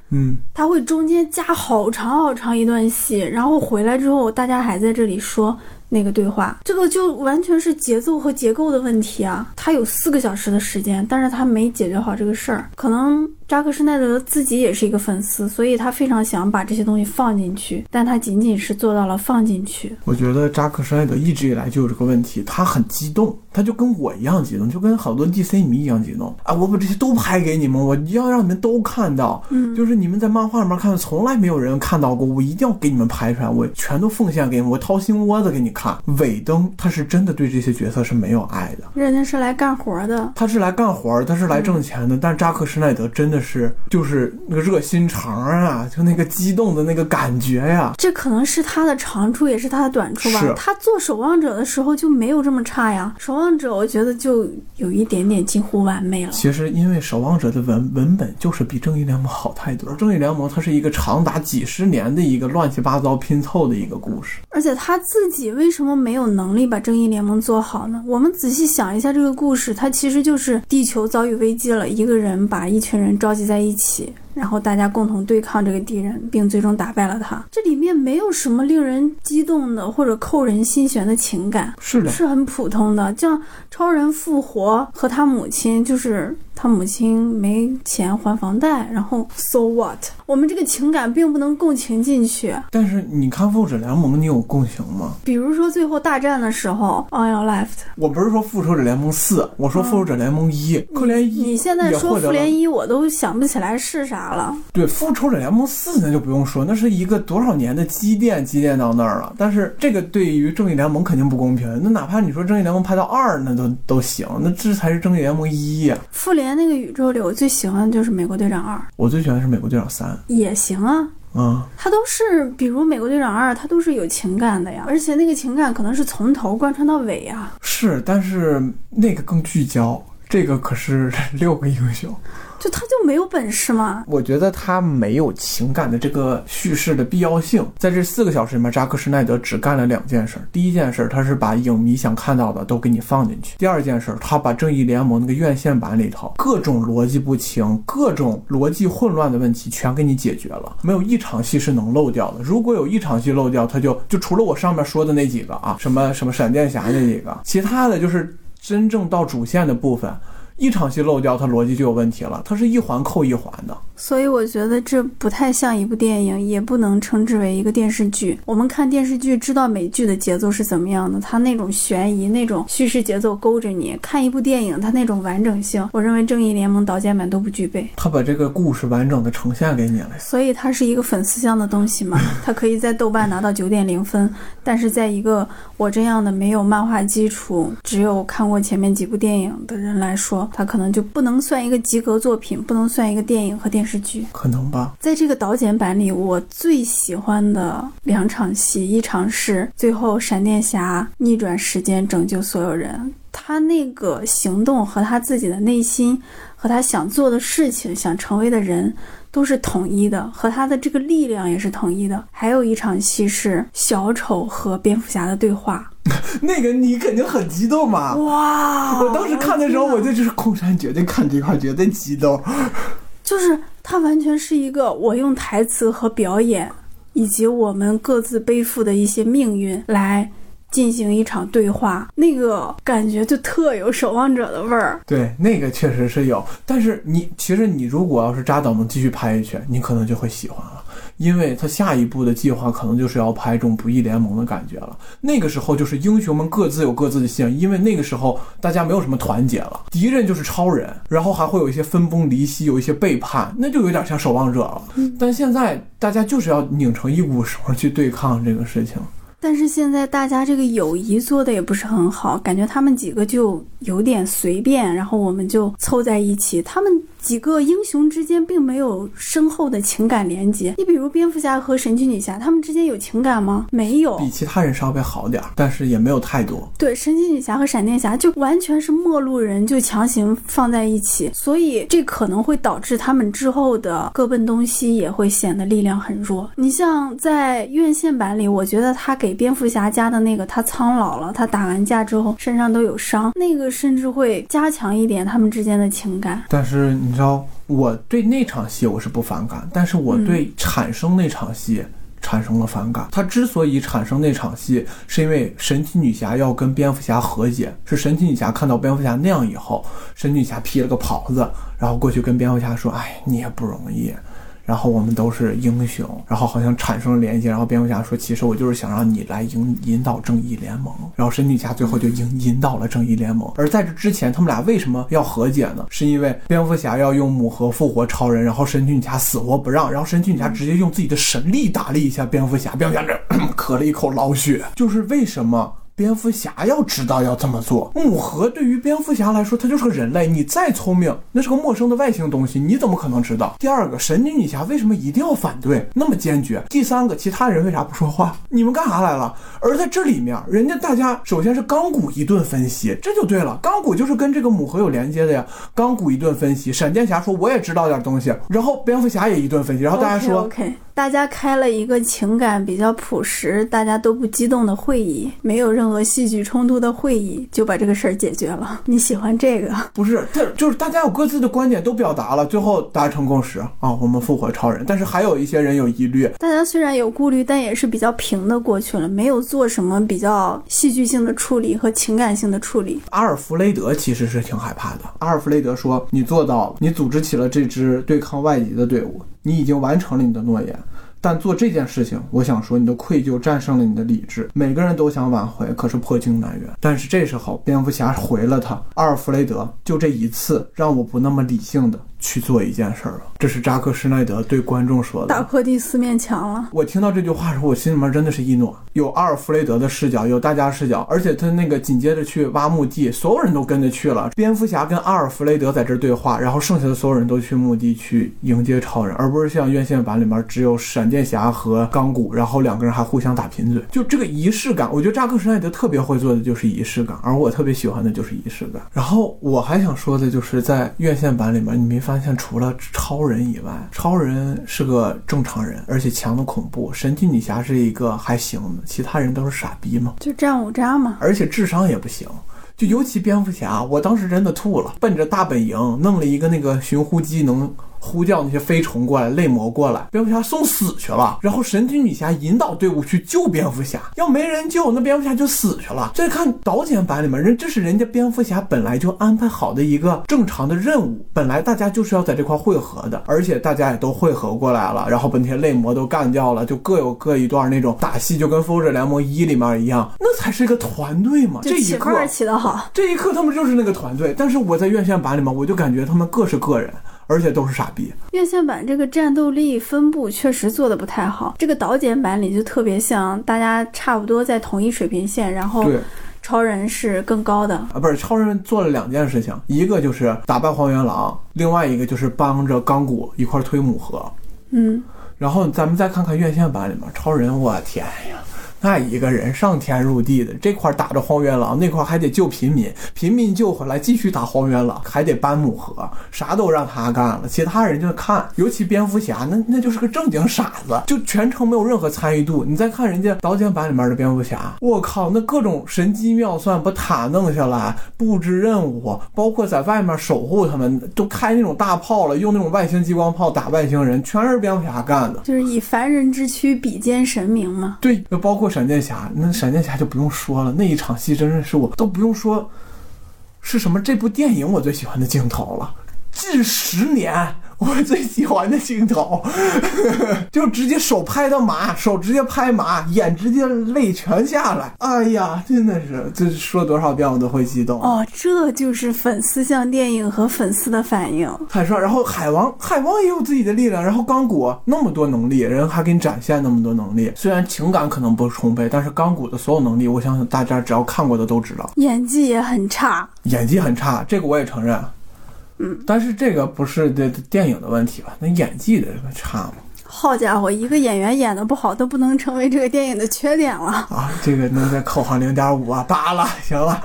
嗯，他会中间加好长好长一段戏，然后回来之后，大家还在这里说那个对话，这个就完全是节奏和结构的问题啊。他有四个小时的时间，但是他没解决好这个事儿。可能扎克施奈德自己也是一个粉丝，所以他非常想把这些东西放进去，但他仅仅是做到了放进去。我觉得扎克施奈德一直以来就有这个问题，他很激动，他就跟我一样激动，就跟好多 DC 迷一样激动啊！我把这些都拍给你们，我要让你们都看到，嗯，就是你们在漫画里面看的，从来没有人看到过，我一定要给你们拍出来，我全都奉献给你们，我掏心窝子给你看。尾灯他是真的对这些角色是没有爱的，人家是来干活的，他是来干活儿，他是来挣钱的。但是扎克施耐德真的是就是那个热心肠啊，就那个激动的那个感觉呀。这可能是他的长处，也是他的短处吧。他做守望者的时候就没有这么差呀。守望者我觉得就有一点点近乎完美了。其实，因为《守望者》的文文本就是比《正义联盟》好太多，《正义联盟》它是一个长达几十年的一个乱七八糟拼凑的一个故事。而且他自己为为什么没有能力把正义联盟做好呢？我们仔细想一下这个故事，它其实就是地球遭遇危机了，一个人把一群人召集在一起。然后大家共同对抗这个敌人，并最终打败了他。这里面没有什么令人激动的或者扣人心弦的情感，是的，是很普通的。像超人复活和他母亲，就是他母亲没钱还房贷，然后 so what？我们这个情感并不能共情进去。但是你看《复仇者联盟》，你有共情吗？比如说最后大战的时候，On Your Left，我不是说《复仇者联盟四》，我说《复仇者联盟一》复联一。你现在说复联一，我都想不起来是啥了。对，《复仇者联盟四》那就不用说，那是一个多少年的积淀，积淀到那儿了。但是这个对于正义联盟肯定不公平。那哪怕你说正义联盟拍到二，那都都行，那这才是正义联盟一呀。复联那个宇宙里，我最喜欢的就是美国队长二，我最喜欢的是美国队长三，也行啊。嗯，它都是，比如《美国队长二》，它都是有情感的呀，而且那个情感可能是从头贯穿到尾啊。是，但是那个更聚焦，这个可是 六个英雄。就他就没有本事吗？我觉得他没有情感的这个叙事的必要性。在这四个小时里面，扎克施奈德只干了两件事。第一件事，他是把影迷想看到的都给你放进去；第二件事，他把正义联盟那个院线版里头各种逻辑不清、各种逻辑混乱的问题全给你解决了，没有一场戏是能漏掉的。如果有一场戏漏掉，他就就除了我上面说的那几个啊，什么什么闪电侠那几个，其他的就是真正到主线的部分。一场戏漏掉，它逻辑就有问题了。它是一环扣一环的，所以我觉得这不太像一部电影，也不能称之为一个电视剧。我们看电视剧知道美剧的节奏是怎么样的，它那种悬疑、那种叙事节奏勾着你；看一部电影，它那种完整性，我认为《正义联盟》导剪版都不具备。他把这个故事完整的呈现给你了。所以它是一个粉丝向的东西嘛，它可以在豆瓣拿到九点零分，但是在一个我这样的没有漫画基础、只有看过前面几部电影的人来说，它可能就不能算一个及格作品，不能算一个电影和电视剧。可能吧。在这个导剪版里，我最喜欢的两场戏，一场是最后闪电侠逆转时间拯救所有人，他那个行动和他自己的内心和他想做的事情、想成为的人都是统一的，和他的这个力量也是统一的。还有一场戏是小丑和蝙蝠侠的对话。那个你肯定很激动嘛。哇！我当时看的时候，我就就是空山绝对看这块绝对激动。就是他完全是一个我用台词和表演，以及我们各自背负的一些命运来进行一场对话，那个感觉就特有守望者的味儿。对，那个确实是有，但是你其实你如果要是扎导能继续拍下去，你可能就会喜欢了。因为他下一步的计划可能就是要拍这种不义联盟的感觉了。那个时候就是英雄们各自有各自的信仰，因为那个时候大家没有什么团结了，敌人就是超人，然后还会有一些分崩离析，有一些背叛，那就有点像守望者了。但现在大家就是要拧成一股绳去对抗这个事情。但是现在大家这个友谊做的也不是很好，感觉他们几个就有点随便，然后我们就凑在一起，他们。几个英雄之间并没有深厚的情感连接。你比如蝙蝠侠和神奇女侠，他们之间有情感吗？没有，比其他人稍微好点儿，但是也没有太多。对，神奇女侠和闪电侠就完全是陌路人，就强行放在一起，所以这可能会导致他们之后的各奔东西也会显得力量很弱。你像在院线版里，我觉得他给蝙蝠侠加的那个他苍老了，他打完架之后身上都有伤，那个甚至会加强一点他们之间的情感。但是你。你知道我对那场戏我是不反感，但是我对产生那场戏产生了反感。他之所以产生那场戏，是因为神奇女侠要跟蝙蝠侠和解，是神奇女侠看到蝙蝠侠那样以后，神奇女侠披了个袍子，然后过去跟蝙蝠侠说：“哎，你也不容易。”然后我们都是英雄，然后好像产生了联系。然后蝙蝠侠说：“其实我就是想让你来引引导正义联盟。”然后神奇侠最后就引引导了正义联盟。而在这之前，他们俩为什么要和解呢？是因为蝙蝠侠要用母盒复活超人，然后神奇女侠死活不让，然后神奇女侠直接用自己的神力打了一下蝙蝠侠，蝙蝠侠这咳了一口老血。就是为什么？蝙蝠侠要知道要这么做。母盒对于蝙蝠侠来说，他就是个人类。你再聪明，那是个陌生的外星东西，你怎么可能知道？第二个，神奇女侠为什么一定要反对，那么坚决？第三个，其他人为啥不说话？你们干啥来了？而在这里面，人家大家首先是钢骨一顿分析，这就对了。钢骨就是跟这个母盒有连接的呀。钢骨一顿分析，闪电侠说我也知道点东西，然后蝙蝠侠也一顿分析，然后大家说大家开了一个情感比较朴实，大家都不激动的会议，没有任。何戏剧冲突的会议就把这个事儿解决了。你喜欢这个？不是，这就是大家有各自的观点都表达了，最后达成共识啊，我们复活超人。但是还有一些人有疑虑，大家虽然有顾虑，但也是比较平的过去了，没有做什么比较戏剧性的处理和情感性的处理。阿尔弗雷德其实是挺害怕的。阿尔弗雷德说：“你做到了，你组织起了这支对抗外敌的队伍，你已经完成了你的诺言。”但做这件事情，我想说，你的愧疚战胜了你的理智。每个人都想挽回，可是破镜难圆。但是这时候，蝙蝠侠回了他，阿尔弗雷德，就这一次，让我不那么理性的。去做一件事儿了，这是扎克施耐德对观众说的。打破第四面墙了。我听到这句话的时候，我心里面真的是一暖。有阿尔弗雷德的视角，有大家视角，而且他那个紧接着去挖墓地，所有人都跟着去了。蝙蝠侠跟阿尔弗雷德在这对话，然后剩下的所有人都去墓地去迎接超人，而不是像院线版里面只有闪电侠和钢骨，然后两个人还互相打贫嘴。就这个仪式感，我觉得扎克施耐德特别会做的就是仪式感，而我特别喜欢的就是仪式感。然后我还想说的就是在院线版里面，你没发现除了超人以外，超人是个正常人，而且强的恐怖。神奇女侠是一个还行的，其他人都是傻逼嘛，就战五渣嘛，而且智商也不行。就尤其蝙蝠侠，我当时真的吐了，奔着大本营弄了一个那个寻呼机能。呼叫那些飞虫过来，泪魔过来，蝙蝠侠送死去了。然后神奇女侠引导队伍去救蝙蝠侠，要没人救，那蝙蝠侠就死去了。再看导剪版里面，人这是人家蝙蝠侠本来就安排好的一个正常的任务，本来大家就是要在这块汇合的，而且大家也都汇合过来了，然后把那些泪魔都干掉了，就各有各一段那种打戏，就跟复仇者联盟一里面一样，那才是一个团队嘛。这一刻起得好，这一刻他们就是那个团队。但是我在院线版里面，我就感觉他们各是个人。而且都是傻逼。院线版这个战斗力分布确实做的不太好，这个导剪版里就特别像大家差不多在同一水平线，然后超人是更高的啊，不是超人做了两件事情，一个就是打败荒原狼，另外一个就是帮着钢骨一块推母盒。嗯，然后咱们再看看院线版里面超人，我天呀！爱一个人上天入地的，这块打着荒原狼，那块还得救平民，平民救回来继续打荒原狼，还得搬母盒，啥都让他干了，其他人就看。尤其蝙蝠侠，那那就是个正经傻子，就全程没有任何参与度。你再看人家刀剑版里面的蝙蝠侠，我靠，那各种神机妙算，把塔弄下来，布置任务，包括在外面守护他们，都开那种大炮了，用那种外星激光炮打外星人，全是蝙蝠侠干的。就是以凡人之躯比肩神明嘛。对，就包括闪电侠，那闪电侠就不用说了，那一场戏真的是我都不用说是什么这部电影我最喜欢的镜头了，近十年我最喜欢的镜头，就直接手拍到麻，手直接拍麻，眼直接泪全下来，哎呀，真的是，这说多少遍我都会激动。哦，这就是粉丝向电影和粉丝的反应。太帅！然后海王，海王也有自己的力量，然后钢骨那么多能力，人还给你展现那么多能力。虽然情感可能不充沛，但是钢骨的所有能力，我相信大家只要看过的都知道。演技也很差，演技很差，这个我也承认。嗯，但是这个不是这电影的问题吧？那演技的差吗？好家伙，一个演员演的不好都不能成为这个电影的缺点了。啊，这个能再扣上零点五啊，罢了，行了。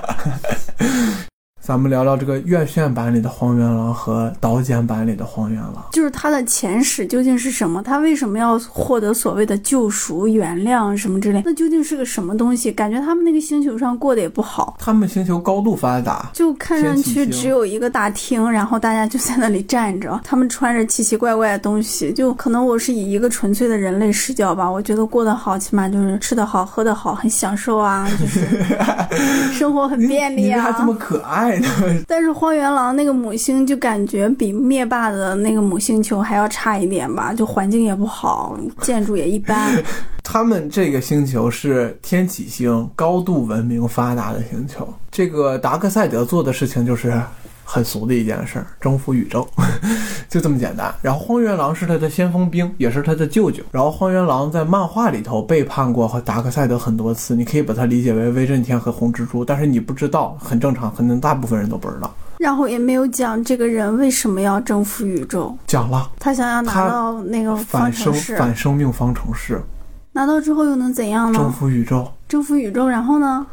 咱们聊聊这个院线版里的荒原狼和刀剑版里的荒原狼。就是他的前世究竟是什么？他为什么要获得所谓的救赎、原谅什么之类？那究竟是个什么东西？感觉他们那个星球上过得也不好，他们星球高度发达，就看上去只有一个大厅，然后大家就在那里站着，他们穿着奇奇怪怪的东西。就可能我是以一个纯粹的人类视角吧，我觉得过得好，起码就是吃得好、喝得好，很享受啊，就是 生活很便利啊你这还。这么可爱呢？但是荒原狼那个母星就感觉比灭霸的那个母星球还要差一点吧，就环境也不好，建筑也一般。他们这个星球是天启星，高度文明发达的星球。这个达克赛德做的事情就是很俗的一件事儿，征服宇宙，就这么简单。然后荒原狼是他的先锋兵，也是他的舅舅。然后荒原狼在漫画里头背叛过和达克赛德很多次，你可以把它理解为威震天和红蜘蛛，但是你不知道，很正常，可能大部分人都不知道。然后也没有讲这个人为什么要征服宇宙，讲了他想要拿到那个方反生反生命方程式，拿到之后又能怎样呢征？服宇宙，征服宇宙，然后呢？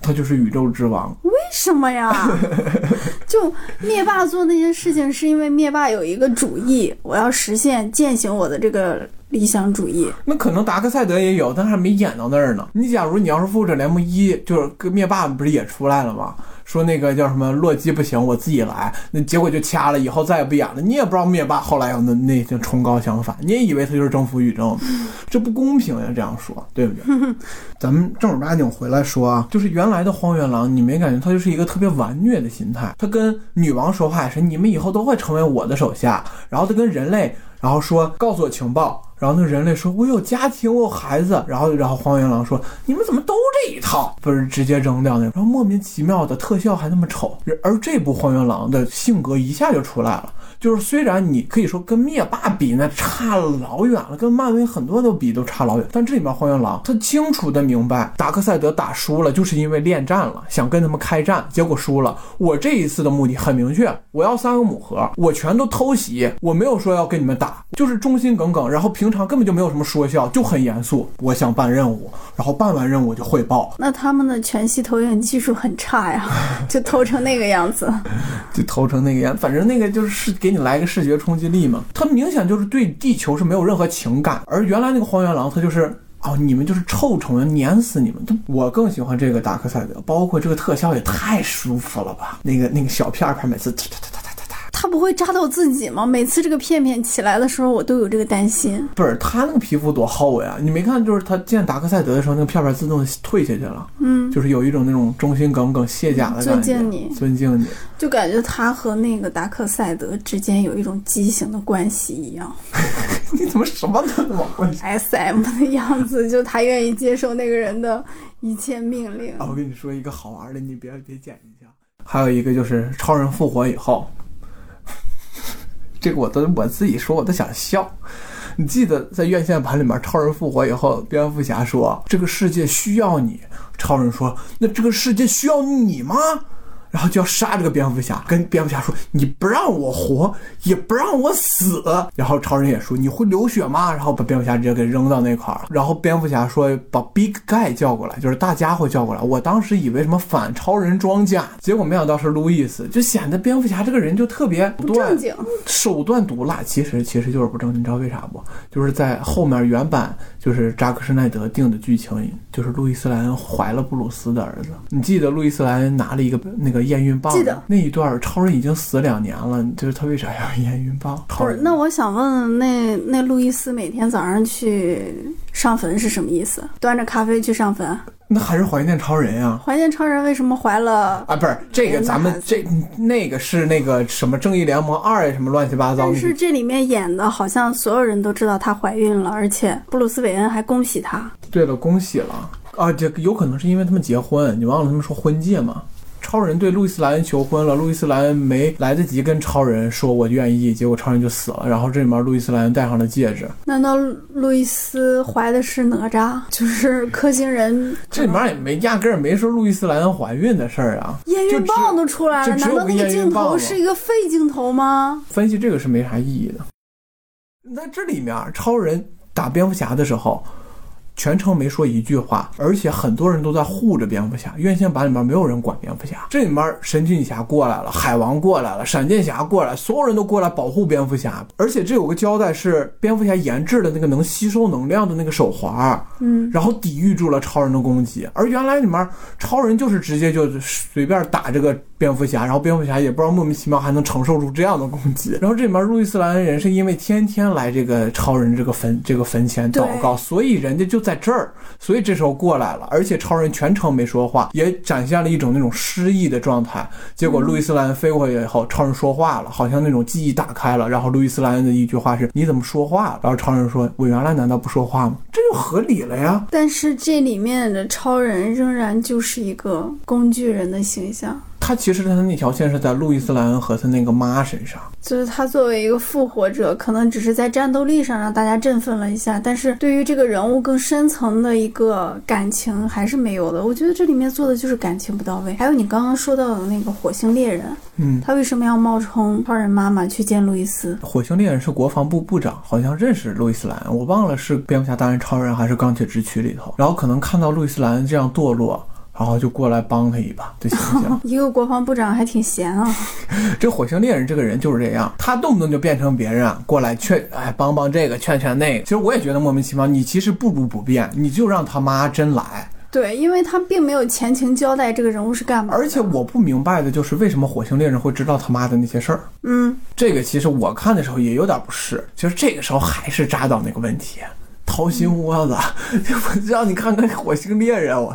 他就是宇宙之王。为什么呀？就灭霸做那些事情，是因为灭霸有一个主意，我要实现践行我的这个理想主义。那可能达克赛德也有，但还没演到那儿呢。你假如你要是复仇者联盟一，就是跟灭霸不是也出来了吗？说那个叫什么洛基不行，我自己来，那结果就掐了，以后再也不演了。你也不知道灭霸后来有那那些崇高想法，你也以为他就是征服宇宙，这不公平呀！这样说对不对？咱们正儿八经回来说啊，就是原来的荒原狼，你没感觉他就是一个特别顽虐的心态？他跟女王说话也是，你们以后都会成为我的手下。然后他跟人类，然后说告诉我情报。然后那人类说：“我有家庭，我有孩子。”然后，然后荒原狼说：“你们怎么都这一套？”不是直接扔掉那个，然后莫名其妙的特效还那么丑。而这部荒原狼的性格一下就出来了。就是虽然你可以说跟灭霸比那差老远了，跟漫威很多都比都差老远，但这里面荒原狼他清楚的明白，达克赛德打输了就是因为恋战了，想跟他们开战，结果输了。我这一次的目的很明确，我要三个母盒，我全都偷袭，我没有说要跟你们打，就是忠心耿耿，然后平平常根本就没有什么说笑，就很严肃。我想办任务，然后办完任务就汇报，那他们的全息投影技术很差呀，就投成那个样子。就投成那个样，反正那个就是给你来个视觉冲击力嘛。他明显就是对地球是没有任何情感，而原来那个荒原狼他就是。哦，你们就是臭虫，碾死你们！都我更喜欢这个达克赛德，包括这个特效也太舒服了吧！那个那个小片片，每次哒哒哒哒他不会扎到自己吗？每次这个片片起来的时候，我都有这个担心。不是他那个皮肤多厚呀？你没看，就是他见达克赛德的时候，那个片片自动退下去了，嗯，就是有一种那种忠心耿耿、卸甲的感觉。尊敬你尊敬你。就感觉他和那个达克赛德之间有一种畸形的关系一样 你怎么什么都往回，S M 的样子，就他愿意接受那个人的一切命令。啊，我跟你说一个好玩的，你别别剪一下。还有一个就是超人复活以后，这个我都我自己说我都想笑。你记得在院线版里面，超人复活以后，蝙蝠侠说：“这个世界需要你。”超人说：“那这个世界需要你吗？”然后就要杀这个蝙蝠侠，跟蝙蝠侠说：“你不让我活，也不让我死。”然后超人也说：“你会流血吗？”然后把蝙蝠侠直接给扔到那块儿。然后蝙蝠侠说：“把 Big Guy 叫过来，就是大家伙叫过来。”我当时以为什么反超人装甲，结果没想到是路易斯，就显得蝙蝠侠这个人就特别不正经。手段毒辣，其实其实就是不正经。你知道为啥不？就是在后面原版就是扎克施奈德定的剧情，就是路易斯莱恩怀了布鲁斯的儿子。你记得路易斯莱恩拿了一个那个验孕棒？记得那一段，超人已经死两年了，就是他为啥要验孕棒？不是，那我想问，那那路易斯每天早上去上坟是什么意思？端着咖啡去上坟？那还是怀念超人呀！怀念超人为什么怀了啊？不是这个，咱们这那个是那个什么正义联盟二什么乱七八糟。但是这里面演的好像所有人都知道她怀孕了，而且布鲁斯韦恩还恭喜她。对了，恭喜了啊！这有可能是因为他们结婚，你忘了他们说婚戒吗？超人对路易斯莱恩求婚了，路易斯莱恩没来得及跟超人说我愿意，结果超人就死了。然后这里面路易斯莱恩戴上了戒指。难道路易斯怀的是哪吒？就是氪星人？这里面也没压根儿没说路易斯莱恩怀孕的事儿啊。验孕棒都出来了，难道那个镜头是一个废镜头吗？分析这个是没啥意义的。那这里面超人打蝙蝠侠的时候。全程没说一句话，而且很多人都在护着蝙蝠侠。院线版里面没有人管蝙蝠侠，这里面神奇女侠过来了，海王过来了，闪电侠过来，所有人都过来保护蝙蝠侠。而且这有个交代是蝙蝠侠研制的那个能吸收能量的那个手环，嗯，然后抵御住了超人的攻击。而原来里面超人就是直接就随便打这个蝙蝠侠，然后蝙蝠侠也不知道莫名其妙还能承受住这样的攻击。然后这里面路易斯兰恩人是因为天天来这个超人这个坟这个坟前祷告，所以人家就。在这儿，所以这时候过来了，而且超人全程没说话，也展现了一种那种失忆的状态。结果路易斯兰飞过去以后，超人说话了，好像那种记忆打开了。然后路易斯兰的一句话是：“你怎么说话了？”然后超人说：“我原来难道不说话吗？”这就合理了呀。但是这里面的超人仍然就是一个工具人的形象。他其实他的那条线是在路易斯莱恩和他那个妈身上，就是他作为一个复活者，可能只是在战斗力上让大家振奋了一下，但是对于这个人物更深层的一个感情还是没有的。我觉得这里面做的就是感情不到位。还有你刚刚说到的那个火星猎人，嗯，他为什么要冒充超人妈妈去见路易斯？火星猎人是国防部部长，好像认识路易斯莱恩，我忘了是蝙蝠侠大战超人还是钢铁之躯里头，然后可能看到路易斯莱恩这样堕落。然后就过来帮他一把，就形象。一个国防部长还挺闲啊。这火星猎人这个人就是这样，他动不动就变成别人啊过来劝，哎，帮帮这个，劝劝那个。其实我也觉得莫名其妙。你其实不如不变，你就让他妈真来。对，因为他并没有前情交代这个人物是干嘛。而且我不明白的就是为什么火星猎人会知道他妈的那些事儿。嗯，这个其实我看的时候也有点不适。其实这个时候还是扎到那个问题。掏心窝子，我 让你看看火星猎人，我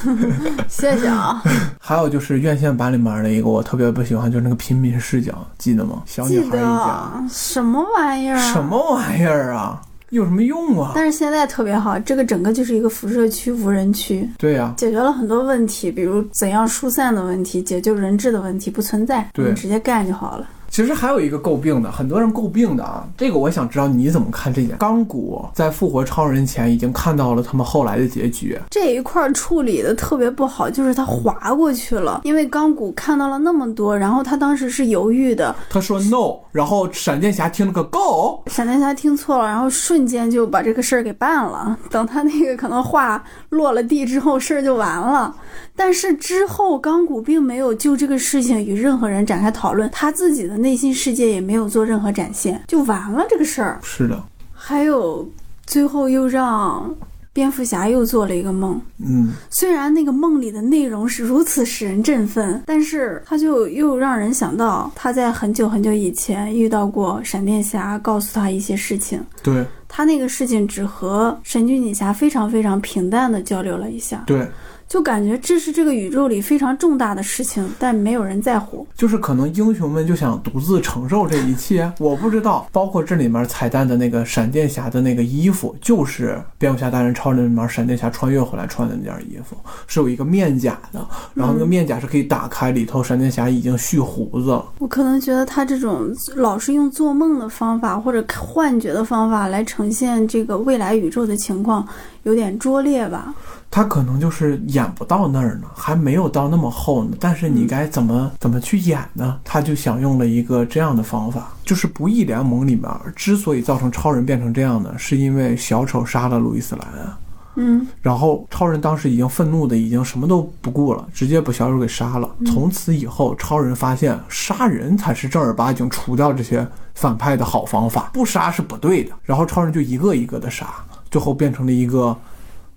谢谢啊。还有就是院线版里面的一个我特别不喜欢，就是那个平民视角，记得吗？小女孩一家，什么玩意儿？什么玩意儿啊？有什么用啊？但是现在特别好，这个整个就是一个辐射区、无人区。对呀，解决了很多问题，比如怎样疏散的问题，解救人质的问题不存在，对，直接干就好了。其实还有一个诟病的，很多人诟病的啊，这个我想知道你怎么看这点。钢骨在复活超人前已经看到了他们后来的结局，这一块处理的特别不好，就是他滑过去了，因为钢骨看到了那么多，然后他当时是犹豫的，他说 no，然后闪电侠听了个 go，闪电侠听错了，然后瞬间就把这个事儿给办了。等他那个可能话落了地之后，事儿就完了。但是之后钢骨并没有就这个事情与任何人展开讨论，他自己的。内心世界也没有做任何展现，就完了这个事儿。是的，还有最后又让蝙蝠侠又做了一个梦。嗯，虽然那个梦里的内容是如此使人振奋，但是他就又让人想到他在很久很久以前遇到过闪电侠，告诉他一些事情。对，他那个事情只和神奇女侠非常非常平淡的交流了一下。对。就感觉这是这个宇宙里非常重大的事情，但没有人在乎。就是可能英雄们就想独自承受这一切，我不知道。包括这里面彩蛋的那个闪电侠的那个衣服，就是蝙蝠侠大人超人里面闪电侠穿越回来穿的那件衣服，是有一个面甲的，然后那个面甲是可以打开，里头闪电侠已经蓄胡子了。我可能觉得他这种老是用做梦的方法或者幻觉的方法来呈现这个未来宇宙的情况。有点拙劣吧。他可能就是演不到那儿呢，还没有到那么厚呢。但是你该怎么、怎么去演呢？他就想用了一个这样的方法，就是不义联盟里面之所以造成超人变成这样的，是因为小丑杀了路易斯莱恩。嗯，然后超人当时已经愤怒的已经什么都不顾了，直接把小丑给杀了。从此以后，超人发现杀人才是正儿八经除掉这些反派的好方法，不杀是不对的。然后超人就一个一个的杀，最后变成了一个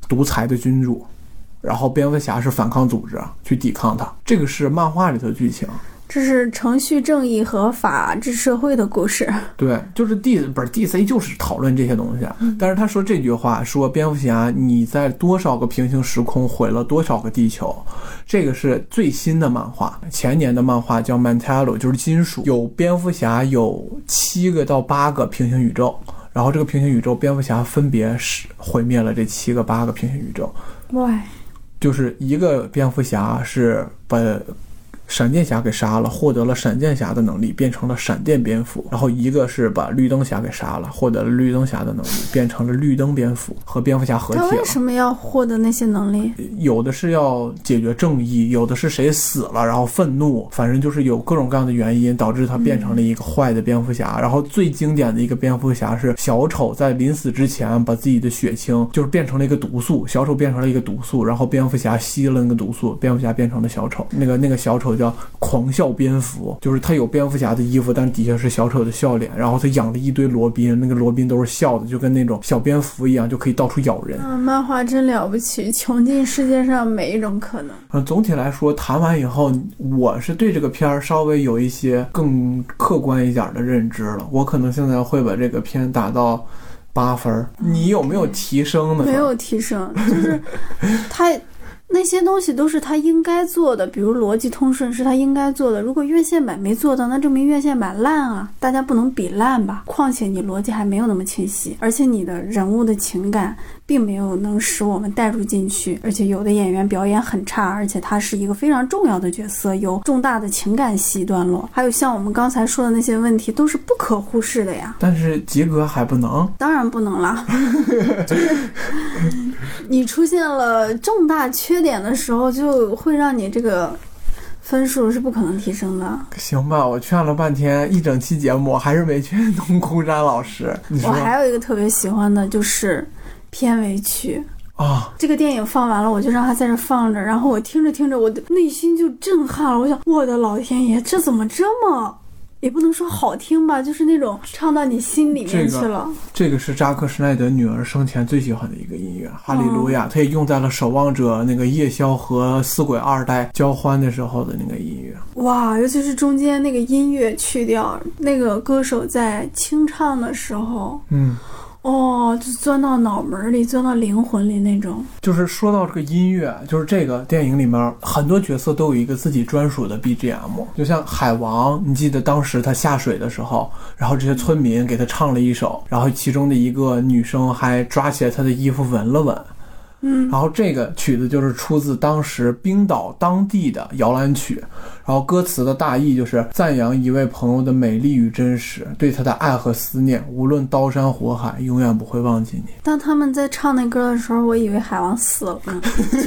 独裁的君主。然后蝙蝠侠是反抗组织去抵抗他，这个是漫画里头的剧情。这是程序正义和法治社会的故事。对，就是 D 不是 DC 就是讨论这些东西。但是他说这句话说蝙蝠侠你在多少个平行时空毁了多少个地球，这个是最新的漫画，前年的漫画叫 Mantello，就是金属，有蝙蝠侠有七个到八个平行宇宙，然后这个平行宇宙蝙蝠侠分别是毁灭了这七个八个平行宇宙，哇，就是一个蝙蝠侠是把。闪电侠给杀了，获得了闪电侠的能力，变成了闪电蝙蝠。然后一个是把绿灯侠给杀了，获得了绿灯侠的能力，变成了绿灯蝙蝠，和蝙蝠侠合体了。他为什么要获得那些能力？有的是要解决正义，有的是谁死了然后愤怒，反正就是有各种各样的原因导致他变成了一个坏的蝙蝠侠。然后最经典的一个蝙蝠侠是小丑在临死之前把自己的血清就是变成了一个毒素，小丑变成了一个毒素，然后蝙蝠侠吸了那个毒素，蝙蝠侠变成了小丑。那个那个小丑叫狂笑蝙蝠，就是他有蝙蝠侠的衣服，但底下是小丑的笑脸，然后他养了一堆罗宾，那个罗宾都是笑的，就跟那种小蝙蝠一样，就可以到处咬人。啊，漫画真了不起，穷尽世界上每一种可能。嗯，总体来说，谈完以后，我是对这个片儿稍微有一些更客观一点的认知了。我可能现在会把这个片打到八分儿。你有没有提升呢？没有提升，就是他那些东西都是他应该做的，比如逻辑通顺是他应该做的。如果院线版没做到，那证明院线版烂啊！大家不能比烂吧？况且你逻辑还没有那么清晰，而且你的人物的情感并没有能使我们带入进去，而且有的演员表演很差，而且他是一个非常重要的角色，有重大的情感戏段落，还有像我们刚才说的那些问题都是不可忽视的呀。但是及格还不能。当然不能啦，就是你出现了重大缺点的时候，就会让你这个分数是不可能提升的。行吧，我劝了半天，一整期节目还是没劝动空山老师。我还有一个特别喜欢的就是片尾曲。啊？这个电影放完了，我就让它在这放着，然后我听着听着，我的内心就震撼了。我想，我的老天爷，这怎么这么，也不能说好听吧，就是那种唱到你心里面去了。这个是扎克施奈德女儿生前最喜欢的一个音乐，《哈利路亚》，他也用在了《守望者》那个夜宵和死鬼二代交欢的时候的那个音乐。哇，尤其是中间那个音乐去掉，那个歌手在清唱的时候，嗯，哦，就钻到脑门里，钻到灵魂里那种。就是说到这个音乐，就是这个电影里面很多角色都有一个自己专属的 BGM，就像海王，你记得当时他下水的时候，然后这些村民给他唱了一首，然后其中的一个女生还抓起来他的衣服闻了闻。嗯，然后这个曲子就是出自当时冰岛当地的摇篮曲，然后歌词的大意就是赞扬一位朋友的美丽与真实，对他的爱和思念，无论刀山火海，永远不会忘记你。当他们在唱那歌的时候，我以为海王死了呢，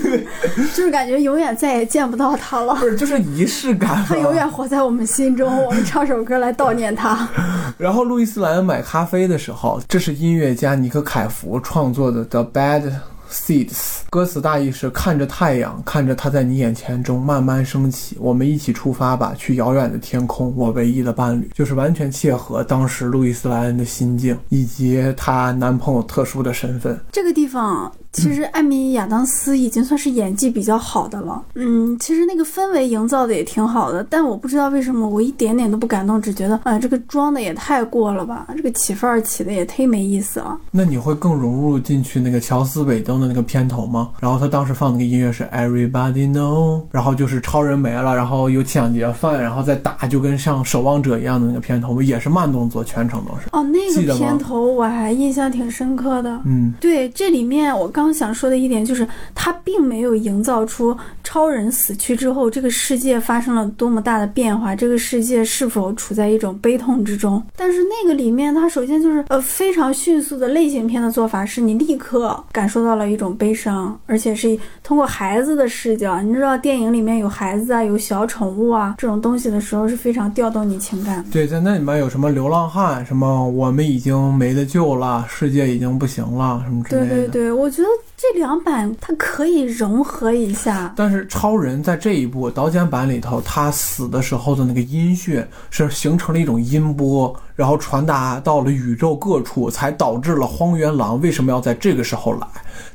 就是感觉永远再也见不到他了。不是，就是仪式感。他永远活在我们心中，我们唱首歌来悼念他。然后路易斯莱恩买咖啡的时候，这是音乐家尼克凯夫创作的《The Bad Seeds》，歌词大意是：看着太阳，看着它在你眼前中慢慢升起，我们一起出发吧，去遥远的天空，我唯一的伴侣，就是完全切合当时路易斯莱恩的心境以及她男朋友特殊的身份。这个地方，其实艾米亚当斯已经算是演技比较好的了。嗯，其实那个氛围营造的也挺好的，但我不知道为什么我一点点都不感动，只觉得，哎，这个装的也太过了吧，这个起范儿起的也忒没意思了。那你会更融入进去那个乔斯韦登的那个片头吗？然后他当时放那个音乐是 Everybody Know，然后就是超人没了，然后有抢劫犯，然后再打，就跟像守望者一样的那个片头，也是慢动作，全程都是。哦，那个片头我还印象挺深刻的。嗯，对，这里面我刚想说的一点就是，它并没有营造出超人死去之后，这个世界发生了多么大的变化，这个世界是否处在一种悲痛之中。但是那个里面，它首先就是呃非常迅速的类型片的做法，是你立刻感受到了一种悲伤，而且是通过孩子的视角。你知道电影里面有孩子啊，有小宠物啊这种东西的时候，是非常调动你情感的。对，在那里面有什么流浪汉，什么我们已经没得救了，世界已经不行了，什么之类的。对对对，我觉得这两版它可以融合一下。但是超人在这一部导剪版里头，他死的时候的那个音讯是形成了一种音波，然后传达到了宇宙各处，才导致了荒原狼为什么要在这个时候来。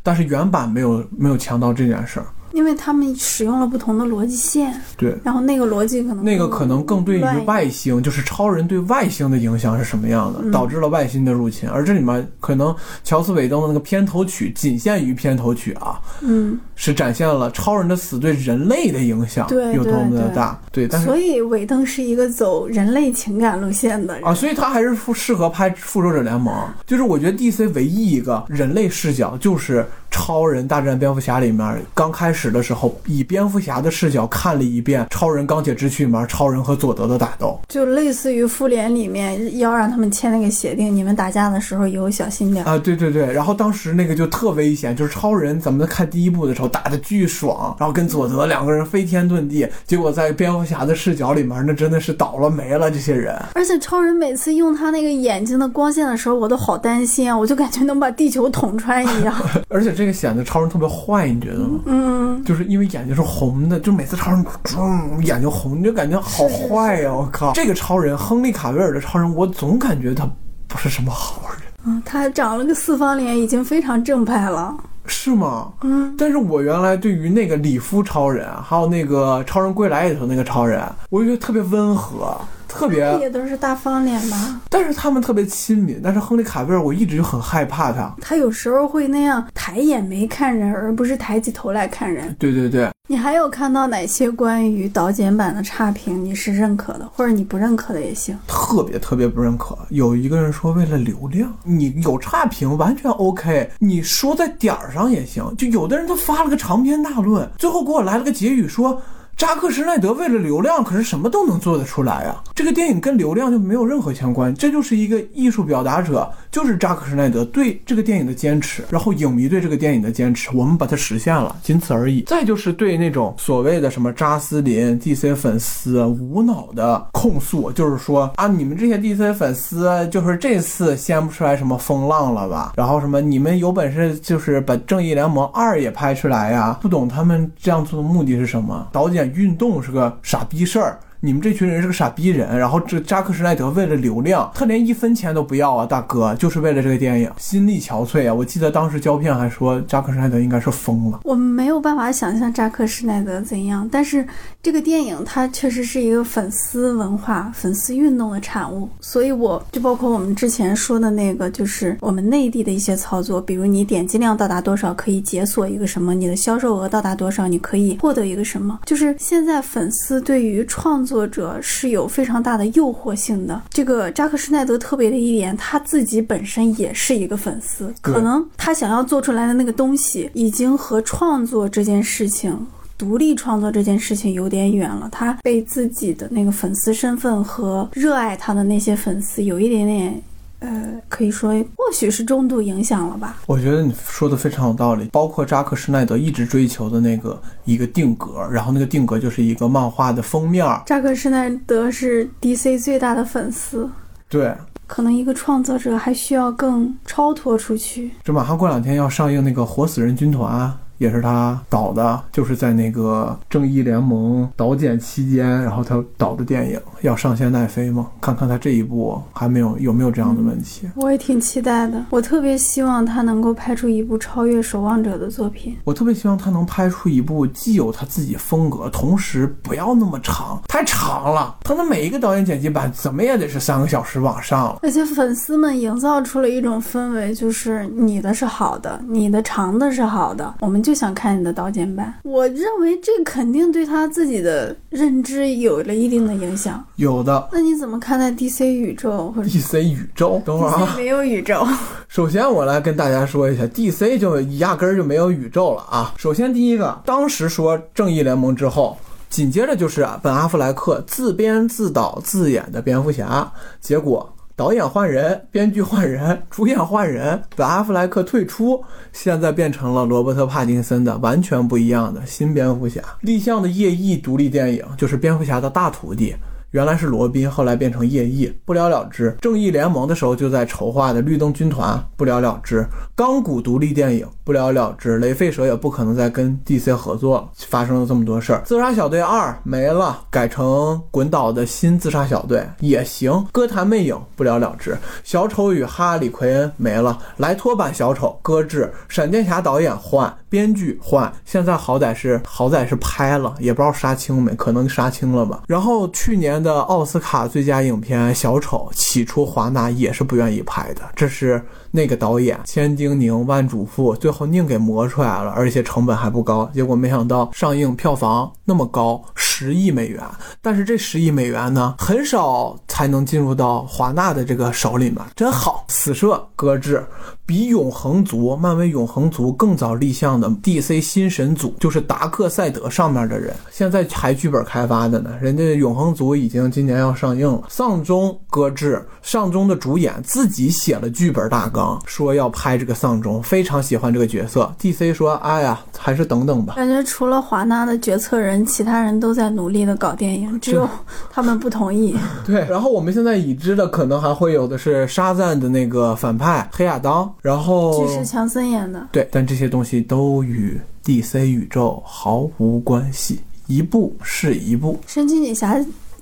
但是原版没有没有强调这件事儿。因为他们使用了不同的逻辑线，对，然后那个逻辑可能那个可能更对于外星，就是超人对外星的影响是什么样的，导致了外星的入侵。而这里面可能乔斯韦登的那个片头曲仅限于片头曲啊，嗯，是展现了超人的死对人类的影响有多么的大。对，但是所以韦登是一个走人类情感路线的人。啊，所以他还是复适合拍《复仇者联盟》。就是我觉得 DC 唯一一个人类视角，就是超人大战蝙蝠侠里面刚开始的时候，以蝙蝠侠的视角看了一遍《超人钢铁之躯》里面超人和佐德的打斗。就类似于复联里面要让他们签那个协定，你们打架的时候以后小心点。啊，对对对，然后当时那个就特危险，就是超人咱们看第一部的时候打的巨爽，然后跟佐德两个人飞天遁地，结果在蝙蝠侠的视角里面，那真的是倒了霉了这些人。而且超人每次用他那个眼睛的光线的时候，我都好担心啊，我就感觉能把地球捅穿一样。而且这个显得超人特别坏，你觉得吗？嗯，就是因为眼睛是红的，就每次超人嗯眼睛红，你就感觉好坏呀、我靠！这个超人亨利卡维尔的超人，我总感觉他不是什么好人，嗯，他长了个四方脸，已经非常正派了。是吗？嗯，但是我原来对于那个里夫超人，还有那个《超人归来》里头那个超人，我就觉得特别温和，特别，也都是大方脸吧。但是他们特别亲民。但是亨利卡维尔，我一直就很害怕他。他有时候会那样抬眼眉看人，而不是抬起头来看人。对对对，你还有看到哪些关于导剪版的差评你是认可的，或者你不认可的也行？特别特别不认可。有一个人说为了流量，你有差评完全 OK，你说在点儿上也行。就有的人他发了个长篇大论，最后给我来了个结语说。扎克施奈德为了流量，可是什么都能做得出来啊！这个电影跟流量就没有任何相关，这就是一个艺术表达者，就是扎克施奈德对这个电影的坚持，然后影迷对这个电影的坚持，我们把它实现了，仅此而已。再就是对那种所谓的什么扎斯林 DC 粉丝无脑的控诉，就是说啊，你们这些 DC 粉丝就是这次掀不出来什么风浪了吧？然后什么你们有本事就是把正义联盟二也拍出来呀？不懂他们这样做的目的是什么？导演运动是个傻逼事儿。你们这群人是个傻逼人，然后这扎克施奈德为了流量，他连一分钱都不要啊，大哥，就是为了这个电影，心力憔悴啊！我记得当时胶片还说扎克施奈德应该是疯了。我没有办法想象扎克施奈德怎样，但是这个电影它确实是一个粉丝文化、粉丝运动的产物，所以我就包括我们之前说的那个，就是我们内地的一些操作，比如你点击量到达多少可以解锁一个什么，你的销售额到达多少你可以获得一个什么，就是现在粉丝对于创作者是有非常大的诱惑性的。这个扎克施奈德特别的一点，他自己本身也是一个粉丝，可能他想要做出来的那个东西，已经和创作这件事情。独立创作这件事情有点远了，他被自己的那个粉丝身份和热爱他的那些粉丝有一点点，呃，可以说或许是中度影响了吧。我觉得你说的非常有道理，包括扎克施奈德一直追求的那个一个定格，然后那个定格就是一个漫画的封面儿，扎克施奈德是 DC 最大的粉丝，对，可能一个创作者还需要更超脱出去。这马上过两天要上映那个《活死人军团》，也是他导的，就是在那个正义联盟导剪期间，然后他导的电影要上线奈飞嘛，看看他这一部还没有有没有这样的问题。我也挺期待的，我特别希望他能够拍出一部超越《守望者》的作品。我特别希望他能拍出一部既有他自己风格，同时不要那么长，太长了。他的每一个导演剪辑版怎么也得是三个小时往上了。而且粉丝们营造出了一种氛围，就是你的是好的，你的长的是好的，我们就想看你的导剪版。我认为这肯定对他自己的认知有了一定的影响。有的那你怎么看待 DC 宇宙或者 DC 宇宙，等会儿啊没有宇宙？首先，我来跟大家说一下，DC 就压根儿就没有宇宙了啊。首先，第一个，当时说正义联盟之后，紧接着就是本阿弗莱克自编自导自演的蝙蝠侠，结果导演换人，编剧换人，主演换人，本阿弗莱克退出，现在变成了罗伯特·帕金森的完全不一样的新蝙蝠侠。立项的夜翼独立电影就是蝙蝠侠的大徒弟。原来是罗宾，后来变成夜翼，不了了之。正义联盟的时候就在筹划的绿灯军团，不了了之。钢骨独立电影，不了了之。雷费舍也不可能再跟 DC 合作了，发生了这么多事儿。自杀小队二没了，改成滚导的新自杀小队也行。歌坛魅影，不了了之。小丑与哈里奎恩没了，莱托版小丑搁置。闪电侠导演换，编剧换，现在好歹是好歹是拍了，也不知道杀青没，可能杀青了吧。然后去年。的奥斯卡最佳影片《小丑》，起初华纳也是不愿意拍的，这是那个导演千叮咛万嘱咐，最后宁给磨出来了，而且成本还不高，结果没想到上映票房那么高，十亿美元。但是这十亿美元呢，很少才能进入到华纳的这个手里面，真好。死射搁置。比永恒族、漫威永恒族更早立项的 DC 新神组，就是达克赛德上面的人，现在还剧本开发的呢。人家永恒族已经今年要上映了，丧钟搁置。丧钟的主演自己写了剧本大纲，说要拍这个丧钟，非常喜欢这个角色。DC 说：“哎呀，还是等等吧。”感觉除了华纳的决策人，其他人都在努力的搞电影，只有他们不同意。对，然后我们现在已知的可能还会有的是沙赞的那个反派黑亚当。然后，这是强森演的。对，但这些东西都与 DC 宇宙毫无关系，一部是一部。神奇女侠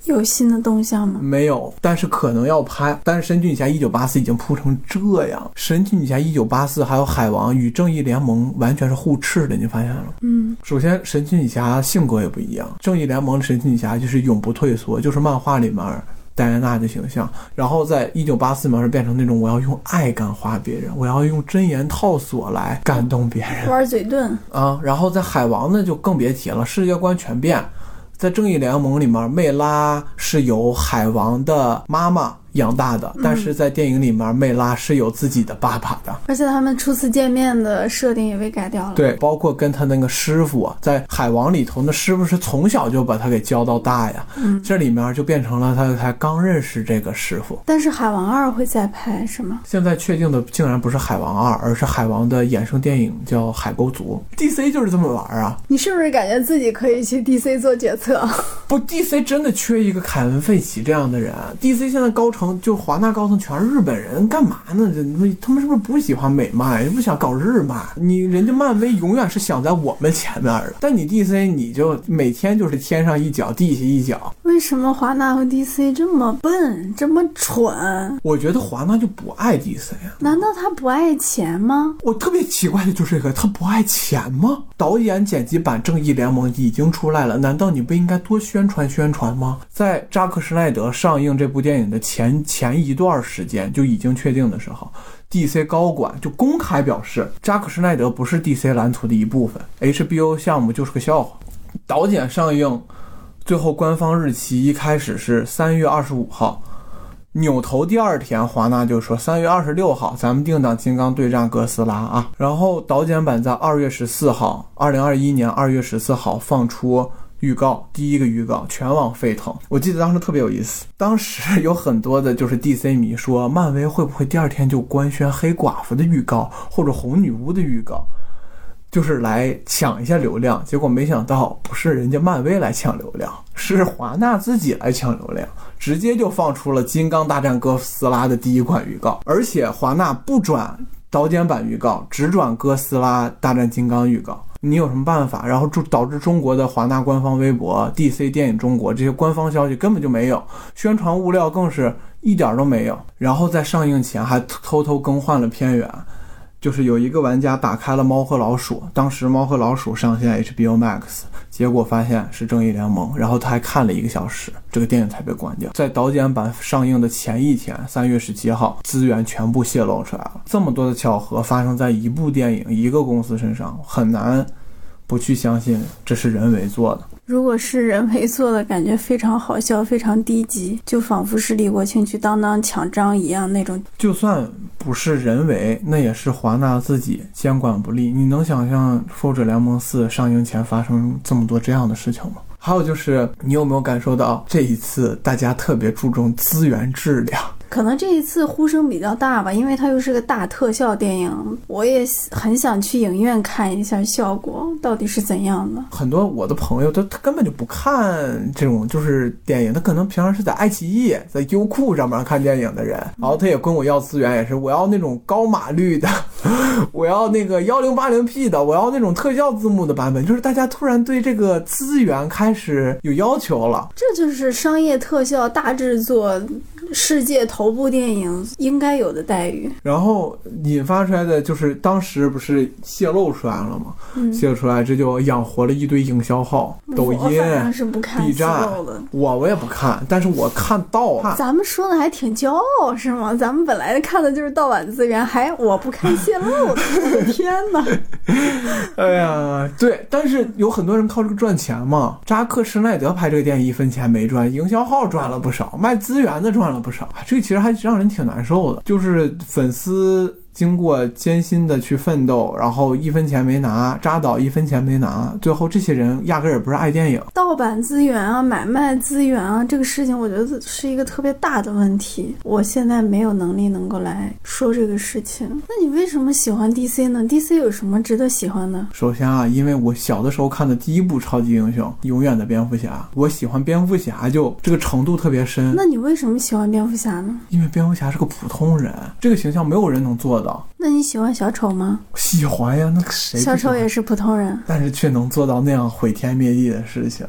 有新的动向吗？没有，但是可能要拍。但是神奇女侠一九八四已经铺成这样，神奇女侠一九八四还有海王与正义联盟完全是互斥的，你发现了？嗯。首先，神奇女侠性格也不一样，正义联盟的神奇女侠就是永不退缩，就是漫画里面。戴安娜的形象，然后在一九八四年是变成那种我要用爱感化别人，我要用真言套索来感动别人，玩嘴遁啊。然后在海王呢就更别提了，世界观全变。在正义联盟里面，魅拉是由海王的妈妈。养大的，但是在电影里面，魅拉是有自己的爸爸的，而且他们初次见面的设定也被改掉了。对，包括跟他那个师傅，在海王里头，那师傅是从小就把他给教到大呀。嗯，这里面就变成了他才刚认识这个师傅。但是海王二会再拍是吗？现在确定的竟然不是海王二，而是海王的衍生电影叫《海沟族》。DC 就是这么玩啊！你是不是感觉自己可以去 DC 做决策？不，DC 真的缺一个凯文·费奇这样的人。DC 现在高层。就华纳高层全是日本人，干嘛呢？这他们是不是不喜欢美漫，不想搞日漫？你人家漫威永远是想在我们前面的，但你 DC 你就每天就是天上一脚地下一脚。为什么华纳和 DC 这么笨，这么蠢？我觉得华纳就不爱 DC 啊？难道他不爱钱吗？我特别奇怪的就是这个，他不爱钱吗？导演剪辑版《正义联盟》已经出来了，难道你不应该多宣传宣传吗？在扎克施奈德上映这部电影的前前一段时间就已经确定的时候，DC 高管就公开表示，扎克施奈德不是 DC 蓝图的一部分，HBO 项目就是个笑话。导剪上映，最后官方日期一开始是三月二十五号。扭头第二天，华纳就说三月二十六号咱们定档《金刚对战哥斯拉》啊，然后导剪版在二月十四号，二零二一年二月十四号放出预告，第一个预告全网沸腾。我记得当时特别有意思，当时 有很多的就是 DC 迷说，漫威会不会第二天就官宣黑寡妇的预告或者红女巫的预告，就是来抢一下流量。结果没想到不是人家漫威来抢流量，是华纳自己来抢流量。直接就放出了《金刚大战哥斯拉》的第一款预告，而且华纳不转导剪版预告，只转哥斯拉大战金刚预告。你有什么办法？然后就导致中国的华纳官方微博、DC 电影中国这些官方消息根本就没有，宣传物料更是一点都没有。然后在上映前还偷偷更换了片源。就是有一个玩家打开了《猫和老鼠》，当时《猫和老鼠》上线 HBO Max，结果发现是《正义联盟》，然后他还看了一个小时，这个电影才被关掉。在导剪版上映的前一天，三月十七号，资源全部泄露出来了。这么多的巧合发生在一部电影、一个公司身上，很难不去相信这是人为做的。如果是人为做的，感觉非常好笑，非常低级，就仿佛是李国庆去当当抢章一样那种。就算不是人为，那也是华纳自己监管不力。你能想象《复仇者联盟四》上映前发生这么多这样的事情吗？还有就是，你有没有感受到这一次大家特别注重资源质量？可能这一次呼声比较大吧，因为它又是个大特效电影，我也很想去影院看一下效果到底是怎样的。很多我的朋友他他根本就不看这种就是电影，他可能平常是在爱奇艺、在优酷上面看电影的人，然后他也跟我要资源，也是我要那种高码率的，我要那个幺零八零 P 的，我要那种特效字幕的版本，就是大家突然对这个资源开始有要求了。这就是商业特效大制作、世界头部电影应该有的待遇。然后引发出来的就是当时不是泄露出来了吗？嗯泄露出来，这就养活了一堆营销号，抖音、反正是不看 B 站。我我也不看，但是我看到咱们说的还挺骄傲是吗？咱们本来看的就是盗版资源，还我不看泄露的，我的天哪！哎呀，对，但是有很多人靠这个赚钱嘛。扎克施耐德拍这个电影一分钱没赚，营销号赚了不少，卖资源的赚了不少，这个其实还让人挺难受的。就是粉丝经过艰辛的去奋斗，然后一分钱没拿，扎导一分钱没拿，最后这些人压根儿也不是爱电影。盗版资源啊，买卖资源啊，这个事情我觉得是一个特别大的问题。我现在没有能力能够来说这个事情。那你为什么喜欢 DC 呢？DC 有什么值得喜欢的？首先啊，因为我小的时候看的第一部超级英雄，永远的蝙蝠侠，我喜欢蝙蝠侠就这个程度特别深。那你为什么喜欢蝙蝠侠呢？因为蝙蝠侠是个普通人，这个形象没有人能做到。那你喜欢小丑吗？喜欢呀，那个谁小丑也是普通人。但是却能做到那样毁天灭地的事情，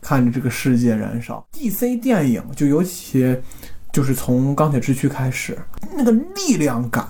看着这个世界燃烧。DC 电影就尤其就是从钢铁之躯开始，那个力量感。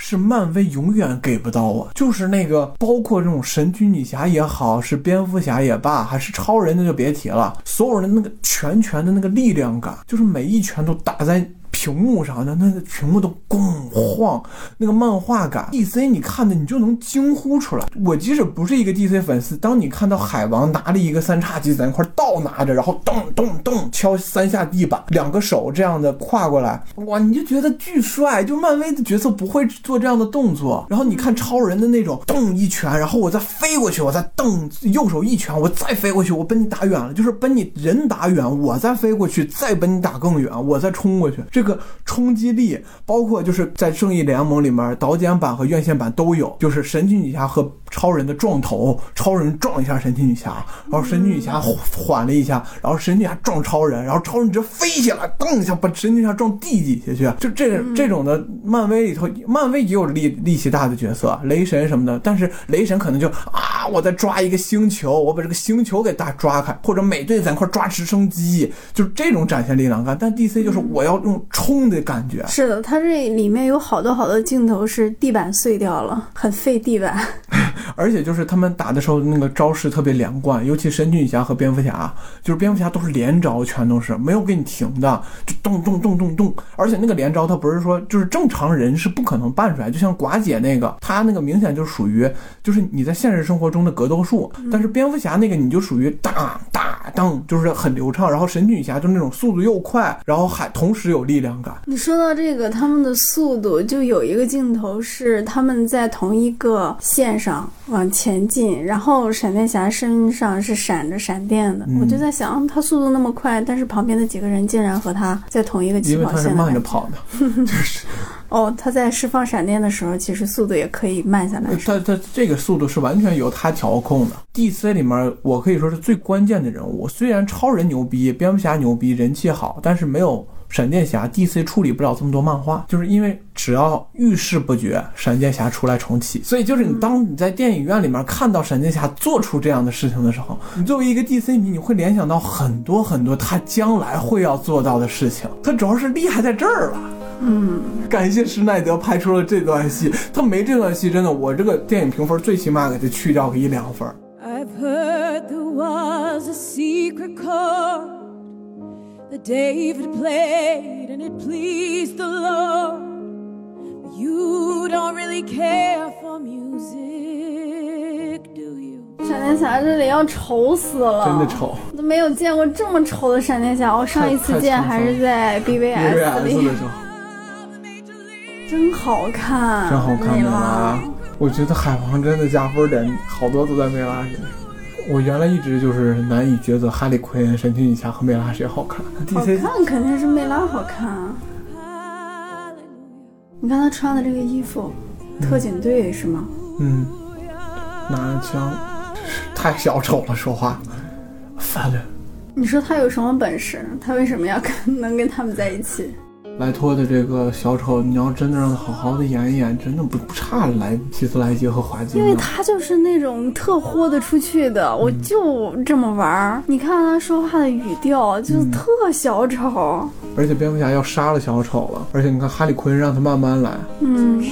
是漫威永远给不到我！就是那个，包括这种神奇女侠也好，是蝙蝠侠也罢，还是超人，那就别提了。所有人的那个拳拳的那个力量感，就是每一拳都打在屏幕上的，那个屏幕都咣晃，那个漫画感。DC 你看的你就能惊呼出来。我即使不是一个 DC 粉丝，当你看到海王拿着一个三叉戟在那块倒拿着，然后咚咚咚敲三下地板，两个手这样的跨过来，哇，你就觉得巨帅。就漫威的角色不会做这样的动作。然后你看超人的那种咚一拳，然后我再飞过去，我再蹬右手一拳，我再飞过去，我奔你打远了，就是奔你人打远，我再飞过去，再奔你打更远，我再冲过去。这个冲击力，包括就是在正义联盟里面，导剪版和院线版都有，就是神奇女侠和超人的撞头，超人撞一下神奇女侠，然后神奇女侠缓了一下，然后神奇女侠撞超人，然后超人直接飞起来，噔一下把神奇女侠撞地底下去，就这这种的，漫威里头，漫威也有力力气大的角色，雷神什么的，但是雷神可能就啊，我在抓一个星球，我把这个星球给大抓开，或者美队在一块抓直升机，就是这种展现力量感。但 DC 就是我要用冲的感觉，是的，它这里面有好多好多镜头是地板碎掉了，很费地板。而且就是他们打的时候那个招式特别连贯，尤其神奇女侠和蝙蝠侠，就是蝙蝠侠都是连招，全都是没有给你停的，就动动动动动。而且那个连招，它不是说就是正常人是不可能办出来，就像寡姐那个，她那个明显就属于就是你在现实生活中的格斗术，但是蝙蝠侠那个你就属于当当当，就是很流畅。然后神奇女侠就那种速度又快，然后还同时有力量感。你说到这个，他们的速度就有一个镜头是他们在同一个线上往前进，然后闪电侠身上是闪着闪电的，嗯我就在想，他速度那么快，但是旁边的几个人竟然和他在同一个起因为他是。慢着跑的，就 是 哦，他在释放闪电的时候，其实速度也可以慢下来。是他他这个速度是完全由他调控的。DC 里面，我可以说是最关键的人物。虽然超人牛逼，蝙蝠侠牛逼，人气好，但是没有闪电侠，DC 处理不了这么多漫画，就是因为只要遇事不决，闪电侠出来重启。所以就是你当你在电影院里面看到闪电侠做出这样的事情的时候，你作为一个 DC 迷，你会联想到很多很多他将来会要做到的事情。他主要是厉害在这儿了。嗯，感谢施耐德拍出了这段戏，他没这段戏，真的，我这个电影评分最起码给他去掉个一两分。I've heard there was a secret chord that David played and it pleased the Lord. But you don't really care for music, do you? 闪电侠这里要丑死了，真的丑，都没有见过这么丑的闪电侠。我上一次见还是在 BVS 里。的时候，真好看，真好看美美拉。我觉得海王真的加分点好多都在梅拉身上。我原来一直就是难以抉择哈利奎恩、神奇女侠和梅拉谁好看。好看肯定是梅拉好看啊。你看她穿的这个衣服，特警队是吗？嗯，拿着枪，太小丑了，说话烦人。你说他有什么本事？他为什么要跟能跟他们在一起？莱托的这个小丑，你要真的让他好好的演一演，真的不不差莱希斯莱杰和华金。因为他就是那种特豁得出去的，我就这么玩儿。你看他说话的语调，就是特小丑。而且蝙蝠侠要杀了小丑了，而且你看哈利奎恩让他慢慢来，嗯，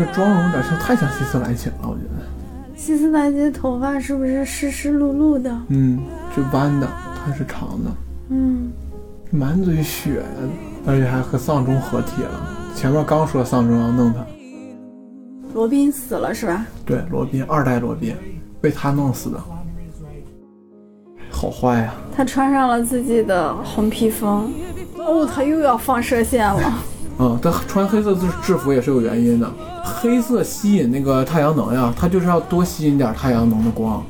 个妆容有点像，太像希斯莱杰了，我觉得。希斯莱杰头发是不是湿湿漉漉的？嗯，是弯的，它是长的，嗯，满嘴血呀，而且还和丧钟合体了。前面刚说丧钟要弄他，罗宾死了是吧？对，罗宾二代罗宾被他弄死的，好坏呀、他穿上了自己的红披风。哦，他又要放射线了。嗯，他穿黑色制制服也是有原因的，黑色吸引那个太阳能呀，他就是要多吸引点太阳能的光。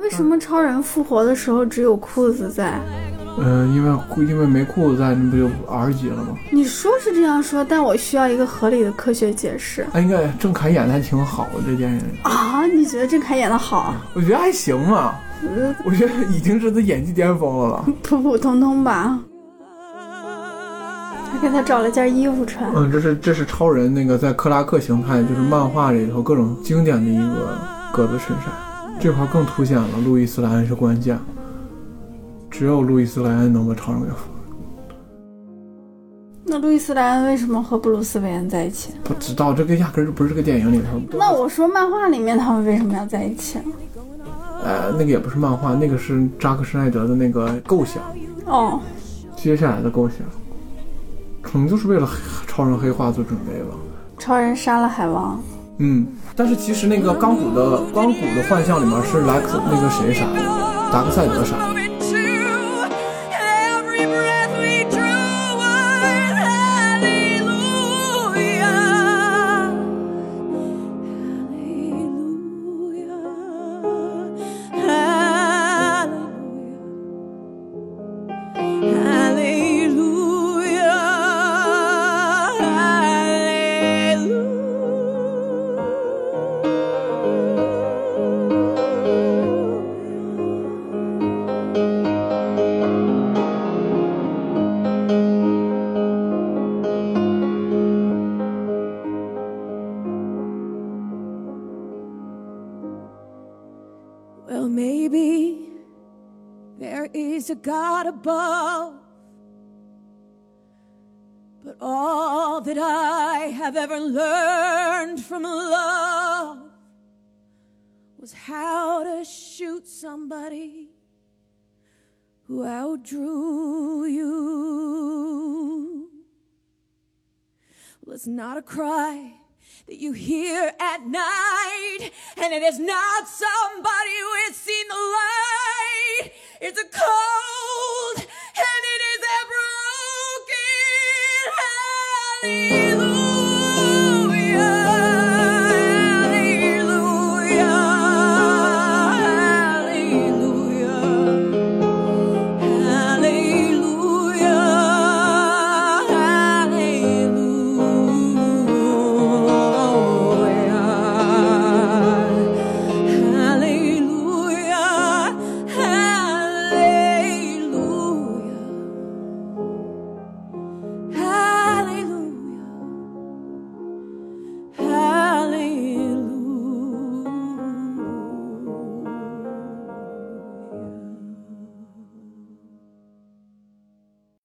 为什么超人复活的时候只有裤子在？嗯、因为裤因为没裤子在，那不就 R 级了吗？你说是这样说，但我需要一个合理的科学解释哎，应该郑恺演的还挺好的，这电影，啊！你觉得郑恺演的好？我觉得还行嘛，呃，我觉得已经是他演技巅峰了了。普普通通吧。还给他找了件衣服穿。嗯，这是这是超人那个在克拉克形态，就是漫画里头各种经典的一个格子衬衫，这块更凸显了路易斯莱恩是关键，只有路易斯莱恩能把超人给俘那路易斯莱恩为什么和布鲁斯韦恩在一起？不知道这个压根儿就不是这个电影里头。那我说漫画里面他们为什么要在一起？呃，那个也不是漫画，那个是扎克施耐德的那个构想，哦，接下来的构想，可能就是为了超人黑化做准备吧。超人杀了海王。嗯，但是其实那个钢骨的钢骨的幻象里面是莱克那个谁杀的，达克赛德杀的。Above. But all that I have ever learned from love was how to shoot somebody who outdrew you. Well, it's not a cry that you hear at night, and it is not somebody who has seen the light. It's a cold.